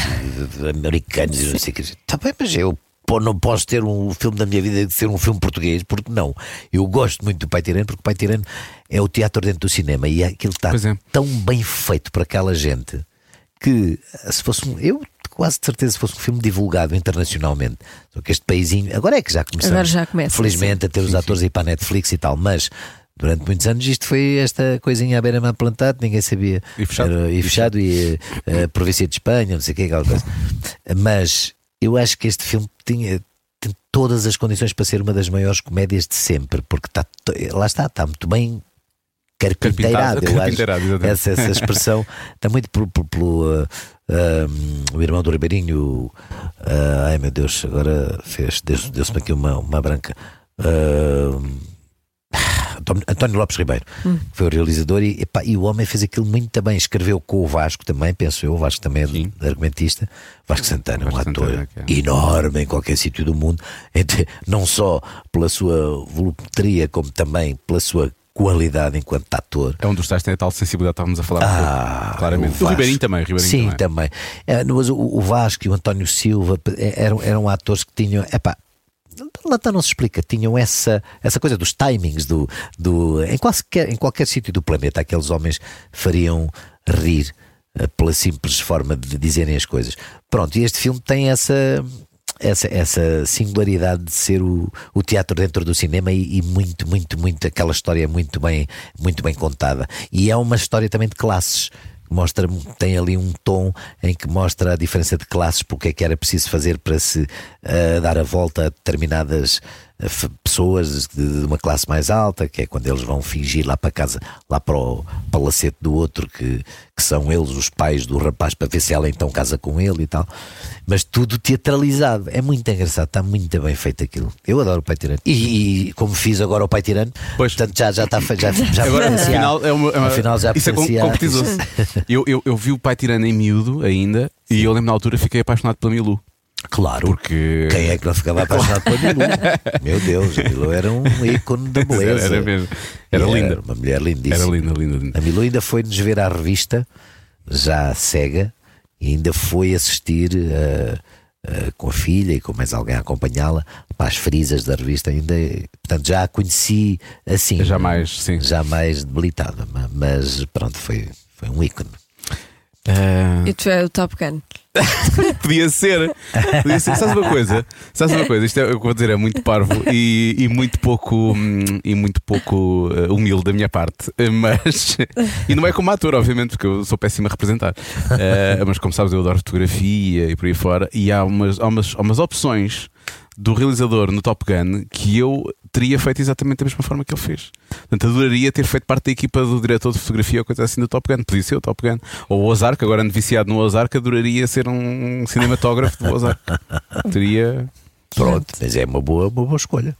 americanos e não sei o que. Está bem, mas eu não posso ter um filme da minha vida de ser um filme português, porque não? Eu gosto muito do Pai Tirano, porque o Pai Tirano é o teatro dentro do cinema e aquilo está é. tão bem feito para aquela gente que se fosse um. Eu quase de certeza se fosse um filme divulgado internacionalmente. Só que este paísinho, agora é que já começamos. Agora já começa, Felizmente a ter os atores aí para a Netflix e tal, mas. Durante muitos anos isto foi esta coisinha à beira-mar plantado, ninguém sabia. E fechado. Era- e fechado, e eh, a província de Espanha, não sei o que, aquela coisa. Mas eu acho que este filme tinha, tem todas as condições para ser uma das maiores comédias de sempre, porque está, lá está, está muito bem carpinteirado. Carpintado, eu acho. carpinteirado, exatamente. essa, essa expressão está muito pelo, pelo, pelo, um, o irmão do Ribeirinho. ah, ai meu Deus, agora fez, deu- deu-se-me aqui uma, uma branca. António- Lopes Ribeiro que foi o realizador e, epá, e o homem fez aquilo muito bem. Escreveu com o Vasco também, penso eu. O Vasco também é Sim. argumentista. Vasco Santana, um Vasco ator Santana, que é- enorme em qualquer sítio do mundo, entre- não só pela sua volumetria, como também pela sua qualidade enquanto ator. É um dos tais que tem a tal sensibilidade que estávamos a falar. Ah, pouco, claramente. O, Vasco. Ribeirinho também. o Ribeirinho Sim, também. também. É, mas o, o Vasco e o António Silva eh, eram, eram atores que tinham. Epá, lá está, não se explica. Tinham essa, essa coisa dos timings do, do, em, qualquer, em qualquer sítio do planeta, aqueles homens fariam rir eh, pela simples forma de dizerem as coisas. Pronto, e este filme tem essa. Essa, essa singularidade de ser o, o teatro dentro do cinema e, e muito, muito, muito aquela história é muito bem, muito bem contada. E é uma história também de classes mostra tem ali um tom em que mostra a diferença de classes porque é que era preciso fazer para se ah, dar a volta a determinadas pessoas de, uma classe mais alta que é quando eles vão fingir lá para casa lá para o palacete do outro que, que são eles os pais do rapaz para ver se ela então casa com ele e tal. Mas tudo teatralizado. É muito engraçado está muito bem feito aquilo. Eu adoro o Pai Tirano. E, e como fiz agora o Pai Tirano Pois. portanto já, já está feito já, já Agora, no final, é uma, é uma- final já isso é concretizou-se. eu, eu, eu vi o pai tirando em miúdo ainda e eu lembro na altura fiquei apaixonado pela Milu. Claro. Porque. Quem é que não ficava apaixonado pela Milu? Meu Deus, a Milu era um ícone da beleza. Era mesmo. Era E linda. Uma mulher lindíssima. Era linda, linda, linda. A Milu ainda foi-nos ver à revista, já cega, e ainda foi assistir eh, eh, com a filha e com mais alguém a acompanhá-la para as frisas da revista. Ainda, portanto, já a conheci assim. Já mais, sim. Já mais debilitada, ma- mas pronto, foi, foi um ícone. Ah, E tu é o Top Gun. Podia ser. Podia ser. Sabes uma coisa? Sabes uma coisa? Isto é, eu vou dizer é muito parvo e, e muito pouco hum, e muito pouco eh, humilde da minha parte. Eh, Mas e não é como ator, obviamente, porque eu sou péssimo a representar. Eh, mas como sabes, eu adoro fotografia e por aí fora. E há umas, há umas, há umas opções do realizador no Top Gun que eu teria feito exatamente da mesma forma que ele fez. Portanto, adoraria ter feito parte da equipa do diretor de fotografia ou coisa assim do Top Gun. Podia ser o Top Gun. Ou o Ozark, agora ando viciado no Ozark, adoraria ser um cinematógrafo do Ozark. Teria. Pronto, mas é uma boa, uma boa escolha.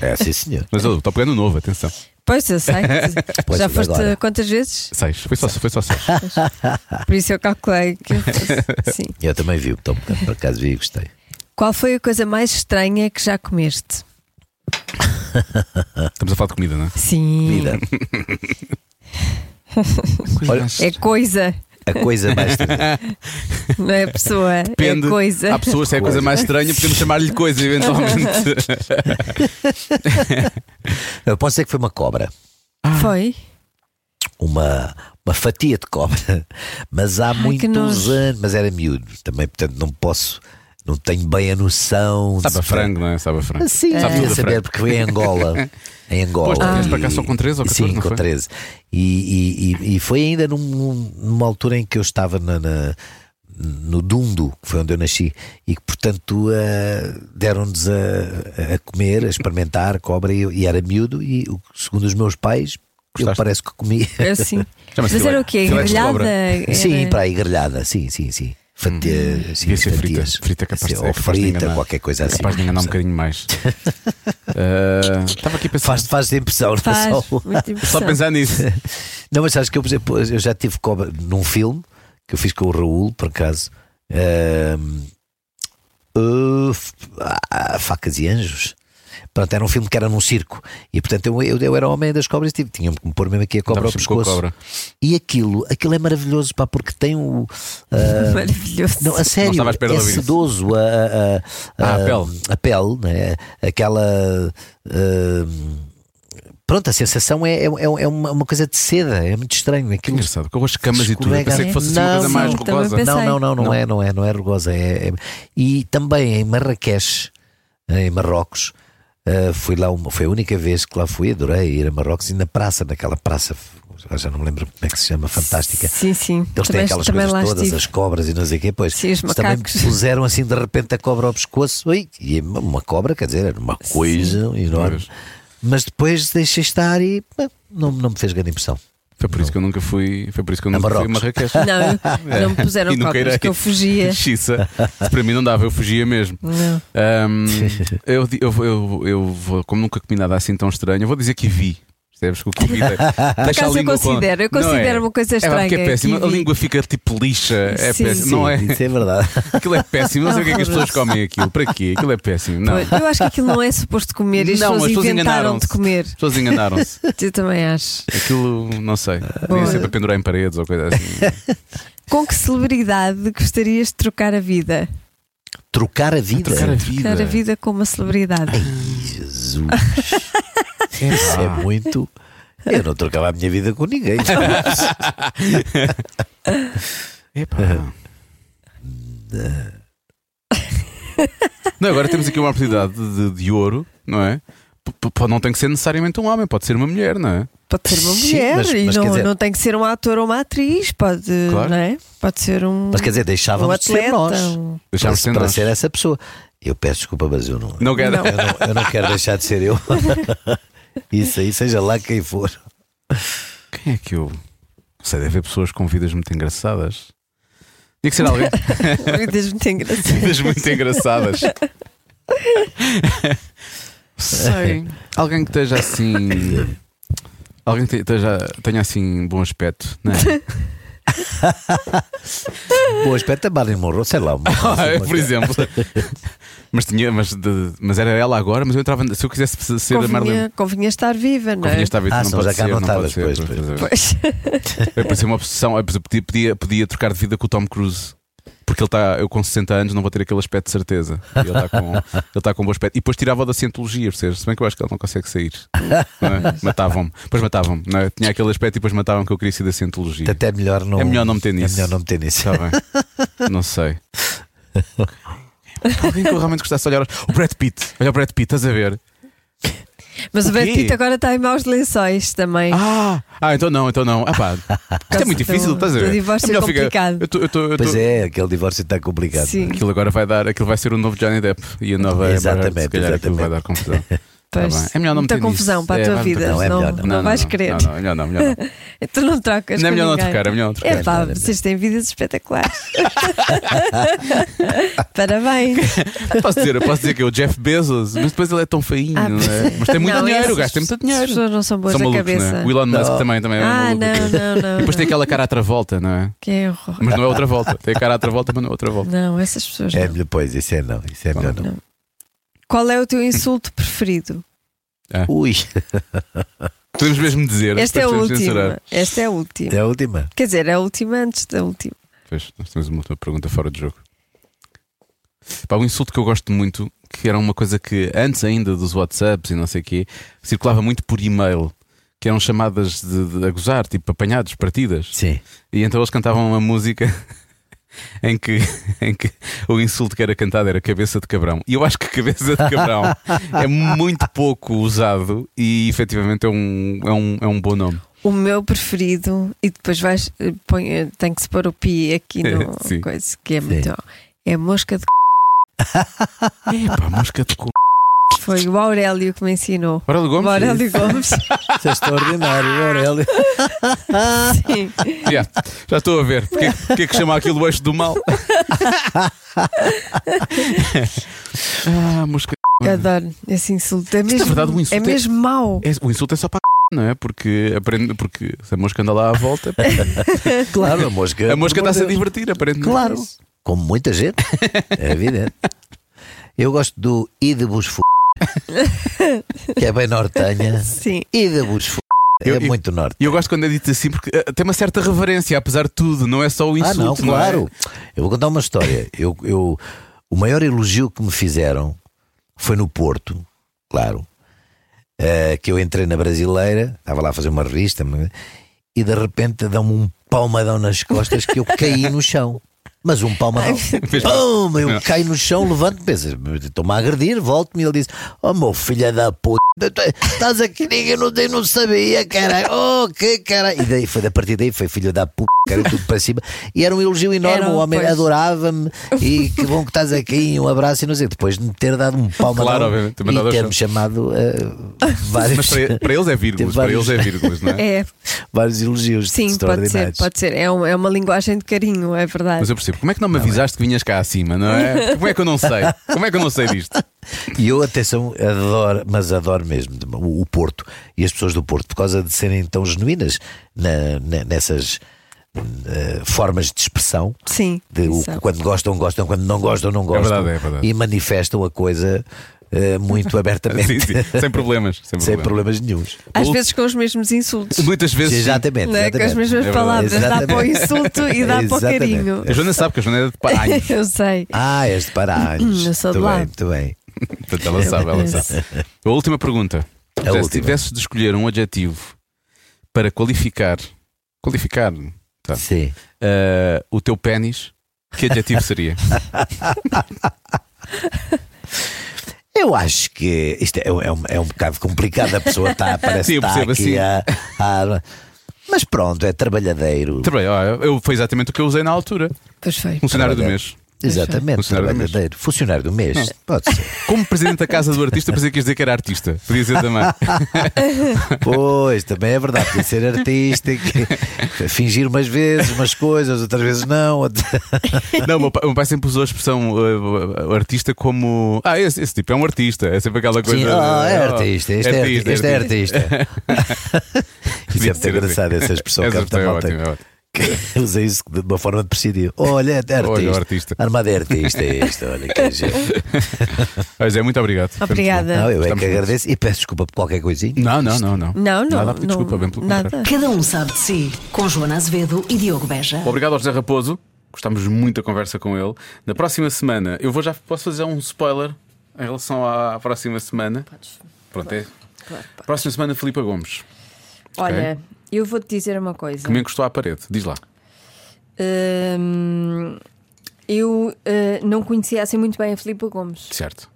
É sim, senhor. Mas oh, o Top Gun é novo, atenção. Pois eu sei. Pois, Já foste agora. quantas vezes? Seis. Foi só, foi só seis. Por isso eu calculei que eu fosse. Sim. Eu também vi o Top Gun, por acaso vi e gostei. Qual foi a coisa mais estranha que já comeste? Estamos a falar de comida, não é? Sim. Vida. Olha, É coisa, a coisa mais. não é pessoa. Depende. É coisa. Há pessoas que é a coisa mais estranha, podemos chamar-lhe coisa, eventualmente. Eu posso dizer que foi uma cobra. Foi? Uma, uma fatia de cobra. Mas há que muitos anos. Mas era miúdo também, portanto não posso. Não tenho bem a noção. Sabe a frango, não é? Sabe a frango. Sim, Sabe devia saber, frango. porque foi em Angola. Em Angola. Pois, tu vieste para cá E- só com 13 ou 14, Sim, com foi? 13. E, e, e- e foi ainda num- numa altura em que eu estava na, na- no Dundo, que foi onde eu nasci, e que portanto eh, deram-nos a, a comer, a experimentar cobra, e, eu- e era miúdo, e segundo os meus pais, eu Gostaste? parece que comi. É assim. Chama-se Mas era o quê? Grelhada? Era- Sim, para aí, grelhada, sim, sim, sim. Fatia, sim, Devia ser frita. Frita capaz de- Sim, é Ou frita, qualquer coisa assim. capaz de enganar um bocadinho mais. Estava aqui a pensar. Faz, faz impressão, é Faz. só. Só pensar nisso. Não, mas sabes que eu, por exemplo, eu já tive cobra num filme que eu fiz com o Raul, por acaso. Uh, ah, Facas e Anjos. Pronto, era um filme que era num circo. E portanto eu, eu, eu era homem das cobras e tive- tinha-me que me pôr mesmo aqui a cobra ao pescoço. cobra. E aquilo, aquilo é maravilhoso, pá, porque tem o. ah, Maravilhoso. não, a sério, espera é sedoso a, a, a, Ah, a pele. a pele, né? aquela. ah, pronto, a sensação é, é, é uma, uma coisa de seda, é muito estranho. Aquilo engraçado, com as camas e tudo. Eu pensei que fosse assim uma Não, coisa mais sim, rugosa. Não, não, não, não, Não. é, não é, não é rugosa. É, é- E também em Marrakech, em Marrocos, eh, fui lá uma, foi a única vez que lá fui, adorei ir a Marrocos e na praça, naquela praça, já não me lembro como é que se chama, fantástica. Sim, sim. Eles têm Também- aquelas também coisas todas, estive. as cobras e não sei o quê, pois. Sim, também puseram assim de repente a cobra ao pescoço, ui, e uma cobra, quer dizer, era uma coisa enorme. Pois. Mas depois deixei estar e não, não me fez grande impressão. Foi por isso que eu nunca fui. Foi por isso que eu A nunca fui a. Marrakech. Não, não me puseram nunca cobras irei. que eu fugia. Xiça. Se para mim não dava, eu fugia mesmo. Eu, eu, eu, eu como nunca comi nada assim tão estranho, eu vou dizer que vi. Percebes que o Covid é- deixa a acaso eu língua com- considero, eu Não considero uma coisa É, pá, porque é estranha, péssimo. A língua fica tipo lixa. É Sim. péssimo. Não é? Sim, isso é verdade. Aquilo é péssimo. Não sei o que é que as pessoas comem aquilo. Para quê? Aquilo é péssimo. Não. Eu acho que aquilo não é suposto comer e as Não, pessoas as pessoas inventaram enganaram-se. de comer. As pessoas enganaram-se. Eu também acho. Aquilo, não sei. Boa. Devia ser para pendurar em paredes ou coisa assim. Com que celebridade gostarias de trocar a vida? Trocar a vida. Trocar a vida. Trocar a vida com uma celebridade. Jesus. Isso é muito. Eu não trocava a minha vida com ninguém. Epá. Não, agora temos aqui uma oportunidade de, de ouro, não é? P- p- não tem que ser necessariamente um homem, pode ser uma mulher, não é? Pode ser uma Sim, mulher mas- e mas não, dizer- não tem que ser um ator ou uma atriz, pode, Claro. não é? pode ser um, Mas quer dizer, um deixávamos de ser atleta. nós. um- Deixámos de para, ser para nós. ser essa pessoa. Eu peço desculpa, mas eu não. Não quero. Não. Eu, não, eu não quero deixar de ser eu. Isso aí, seja lá quem for. Quem é que eu. Não sei, deve haver pessoas com vidas muito engraçadas. Tinha que ser alguém. Vidas muito engraçadas. vidas muito engraçadas. sei. Alguém que esteja assim. Alguém que esteja, tenha assim bom aspecto, não é? Bom aspecto é Marilyn Monroe, sei lá. uma- uma- por exemplo. mas, tinha, mas, de- mas era ela agora, mas eu entrava. Se eu quisesse ser a Marilyn. Convinha, convinha estar viva, não Convinha é? estar vivo, Ah, não pode já ser, não pode ser, pois, pois. É parecia uma obsessão. Eu podia, podia trocar de vida com o Tom Cruise. Porque ele está, eu com 60 anos não vou ter aquele aspecto de certeza. Ele está com, ele está com um bom aspecto. E depois tirava-o da cientologia, percebes? Se bem que eu acho que ele não consegue sair. É? Matavam-me. Depois matavam-me. é? Tinha aquele aspecto e depois matavam que eu queria ser da cientologia. Até é melhor não. É melhor não meter nisso. É melhor não meter nisso. Está bem. Não sei. Alguém que eu realmente gostasse de olhar. O Brad Pitt. Olha o Brad Pitt, estás a ver? Mas O o Brad quê? Pitt agora está em maus lençóis também. Ah, ah, então não, então não. Ah, pá. Isto é muito difícil, estás a ver? divórcio melhor é complicado. Eu tô- eu tô- eu tô- Pois é, aquele divórcio está complicado. Sim. Aquilo agora vai dar, aquilo vai ser o novo Johnny Depp e a nova Amber Exatamente, se calhar aquilo vai exatamente. dar confusão. Pois. Tá. É melhor não Muita nisso. confusão para a É, tua vai vida. Não, é não, melhor não, não. vais não, querer. Não, não, melhor não, melhor não. Tu não trocas Não é melhor não trocar, é melhor não trocar. É pá, vocês têm vidas espetaculares. Parabéns. Posso dizer, posso dizer que é o Jeff Bezos, mas depois ele é tão feinho, Ah, não é? Mas tem muito não, dinheiro, o gajo tem muito As dinheiro. pessoas não são boas São da malucos, cabeça. é? O Elon Musk também, também é Ah, maluco. não, não, não. E depois tem aquela cara à outra volta, não é? Que é horror. Mas não é outra volta. Tem a cara à outra volta, mas não é outra volta. Não, essas pessoas É não. melhor, pois, isso é não. Isso é melhor não. Qual é o teu insulto preferido? Ui, Podemos mesmo dizer. Esta é a última. censurar. Esta é a última. é a última. Quer dizer, é a última antes da última. Pois, nós temos uma outra pergunta fora de jogo. Pá, um insulto que eu gosto muito, que era uma coisa que antes ainda dos WhatsApps e não sei o quê, circulava muito por e-mail, que eram chamadas de, de a gozar, tipo apanhados, partidas. Sim. E então eles cantavam uma música em que, em que o insulto que era cantado era cabeça de cabrão. E eu acho que cabeça de cabrão é muito pouco usado e efetivamente é um, é um, é um bom nome. O meu preferido, e depois vais, eh, põe, eh, tem que se pôr o pi aqui no Sim. coisa, que é muito. É mosca de Epá, mosca de c... Foi o Aurélio que me ensinou. Aurélio O Gomes? Aurélio Gomes. Isso é extraordinário, Aurélio. Sim. Yeah, já estou a ver. Porquê, porquê que chama aquilo o eixo do mal? ah, mosca. Adoro esse insulto. É mesmo, verdade, o insulto é é- mesmo mau. É, o insulto é só para não é? Porque, aprende, porque se a mosca anda lá à volta, Claro, a mosca. a mosca está-se a divertir, aparentemente. Claro. Como muita gente. É evidente. Eu gosto do I de Busfu. que é bem nortenha. Sim. I de Busfu. É Eu- eu- muito norte. E eu gosto quando é dito assim, porque eh, tem uma certa reverência, apesar de tudo, não é só o Ah, insulto. não, é? claro. Eu vou contar uma história. Eu, eu, o maior elogio que me fizeram foi no Porto, claro. eh, que eu entrei na Brasileira, estava lá a fazer uma revista, e de repente dão-me um palmadão nas costas que eu caí no chão. Mas um palmadão. Pum, eu caio no chão, levanto, pensa, estou-me a agredir, volto-me e ele diz: Oh meu filho da puta, estás aqui, ninguém não, eu não sabia, caralho, oh que caralho. E daí foi, a partir daí foi filho da puta, cara, tudo para cima. E era um elogio enorme, Era, o homem adorava-me e que bom que estás aqui, um abraço e não sei. Depois de me ter dado um palmadão Claro, obviamente, e ter-me chamado eh, vários, Mas para, para eles é vírgulas, para eles é vírgulas, não é? É, vários elogios sim, pode ser, pode ser. É, um- é uma linguagem de carinho, é verdade. Mas eu percebo, como é que não me avisaste que vinhas cá acima, não é? Como é que eu não sei? Como é que eu não sei disto? E eu, atenção, adoro, mas adoro mesmo o, Porto e as pessoas do Porto, por causa de serem tão genuínas na- na- nessas eh, formas de expressão. Sim, De, o- são. quando gostam, gostam, quando não gostam, não gostam. verdade, é verdade. E manifestam a coisa eh, muito abertamente. Sim, sim, sem problemas. Sem, Sem problemas. nenhums. Às vezes com os mesmos insultos. Muitas vezes. sim. Exatamente. Não é? Com as exatamente. mesmas É palavras, dá para o Exatamente. insulto e dá para o Exatamente. carinho. A Joana sabe que a Joana é de Paranhos. Eu sei. Ah, és de Paranhos. Eu sou de Muito lá. bem, muito bem. Portanto, ela sabe, ela sabe. A última pergunta. A Se última. tivesses de escolher um adjetivo para qualificar, qualificar tá, Sim. eh, o teu pênis, que adjetivo seria? Eu acho que isto é, é um, é um bocado complicado. A pessoa está, parece Sim, eu está percebo, aqui assim. a, a- Mas pronto, é trabalhadeiro. Ó, eu, foi exatamente o que eu usei na altura. Pois foi. Funcionário do mês. Exatamente, Funcionário do mês. Funcionário do mês. Pode ser. Como presidente da casa do artista, pensei que ias dizer que era artista. Podia ser também. Pois, também é verdade. Podia ser artista, que- fingir umas vezes umas coisas, outras vezes não. outra- Não, o meu pai, meu pai sempre usou a expressão uh, uh, artista como. Ah, esse, esse tipo é um artista. É sempre aquela coisa. Sim, ah, é oh, artista, este é artista. Este é artista. Isso é muito engraçado, essa expressão que Essa é muita expressão é malta ótima, é ótima. Que usa isso de uma forma depreciativa. Olha, é artista. Olha, artista. Armado é artista, é isto. Olha, que gente. Mas é muito obrigado. Obrigada. Não, eu é Estamos que juntos. agradeço e peço desculpa por qualquer coisinha. Não, não, não, não. Não, não. Nada não, desculpa, bem pelo nada. contrário. Cada um sabe de si. Com Joana Azevedo e Diogo Beja. Obrigado ao José Raposo. Gostámos muito da conversa com ele. Na próxima semana, eu vou já posso fazer um spoiler em relação à próxima semana. Pronto, é. Claro. Próxima semana, Filipe Gomes, Olha, eu vou-te dizer uma coisa. que me encostou à parede. Diz lá. Hum, eu eh, não conhecia assim muito bem a Filipa Gomes Certo.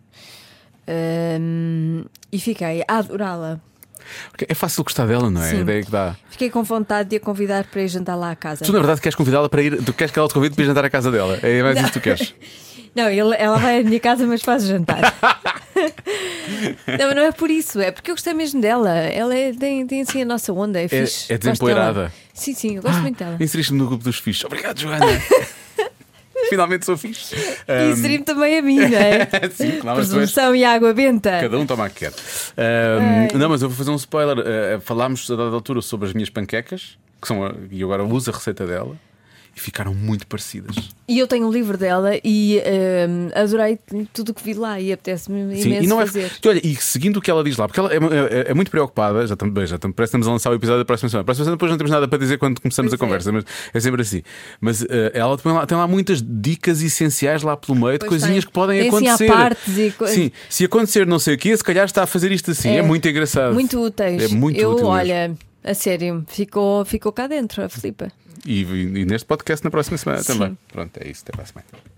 Hum, e fiquei a adorá-la. Porque É fácil gostar dela, não é? Sim. A ideia que dá. Fiquei com vontade de a convidar para ir jantar lá à casa. Tu, na verdade, queres convidá-la para ir. Tu queres que ela te convide para ir jantar à casa dela. É mais isso que tu queres. Não, ele- ela vai à minha casa, mas faz jantar. não, não é por isso, é porque eu gostei mesmo dela. Ela é- tem, tem assim a nossa onda, é fixe. é desempoeirada. Sim, sim, eu gosto muito dela. Inseriste-me no grupo dos fixos. Obrigado, Joana. Finalmente sou fixe. E inseri-me também a mim, não é? Sim, claro, tu és- Presunção e água benta. Cada um toma a que quer. Ahm, não, mas eu vou fazer um spoiler. Ah, falámos a dada altura sobre as minhas panquecas, que são, a- e agora uso a receita dela, e ficaram muito parecidas. E eu tenho o livro dela e hum, adorei tudo o que vi lá e apetece-me imenso Sim, e não é. fazer. E olha, e seguindo o que ela diz lá, porque ela é, é- é muito preocupada, já estamos, bem, já parece que estamos a lançar o episódio da próxima semana. Próxima semana depois não temos nada para dizer quando começamos Pois a é. conversa, mas é sempre assim. Mas eh, ela tem lá, tem lá muitas dicas essenciais lá pelo meio de Pois coisinhas tem. que podem Tem, acontecer. e coisas. Sim, se acontecer não sei o quê, se calhar está a fazer isto assim. É, É. muito engraçado. Muito úteis. É muito eu, útil mesmo. olha, a sério, ficou, ficou cá dentro a Filipa. E, e- neste podcast na próxima semana Sim. também. Pronto, é isso. Até para a semana.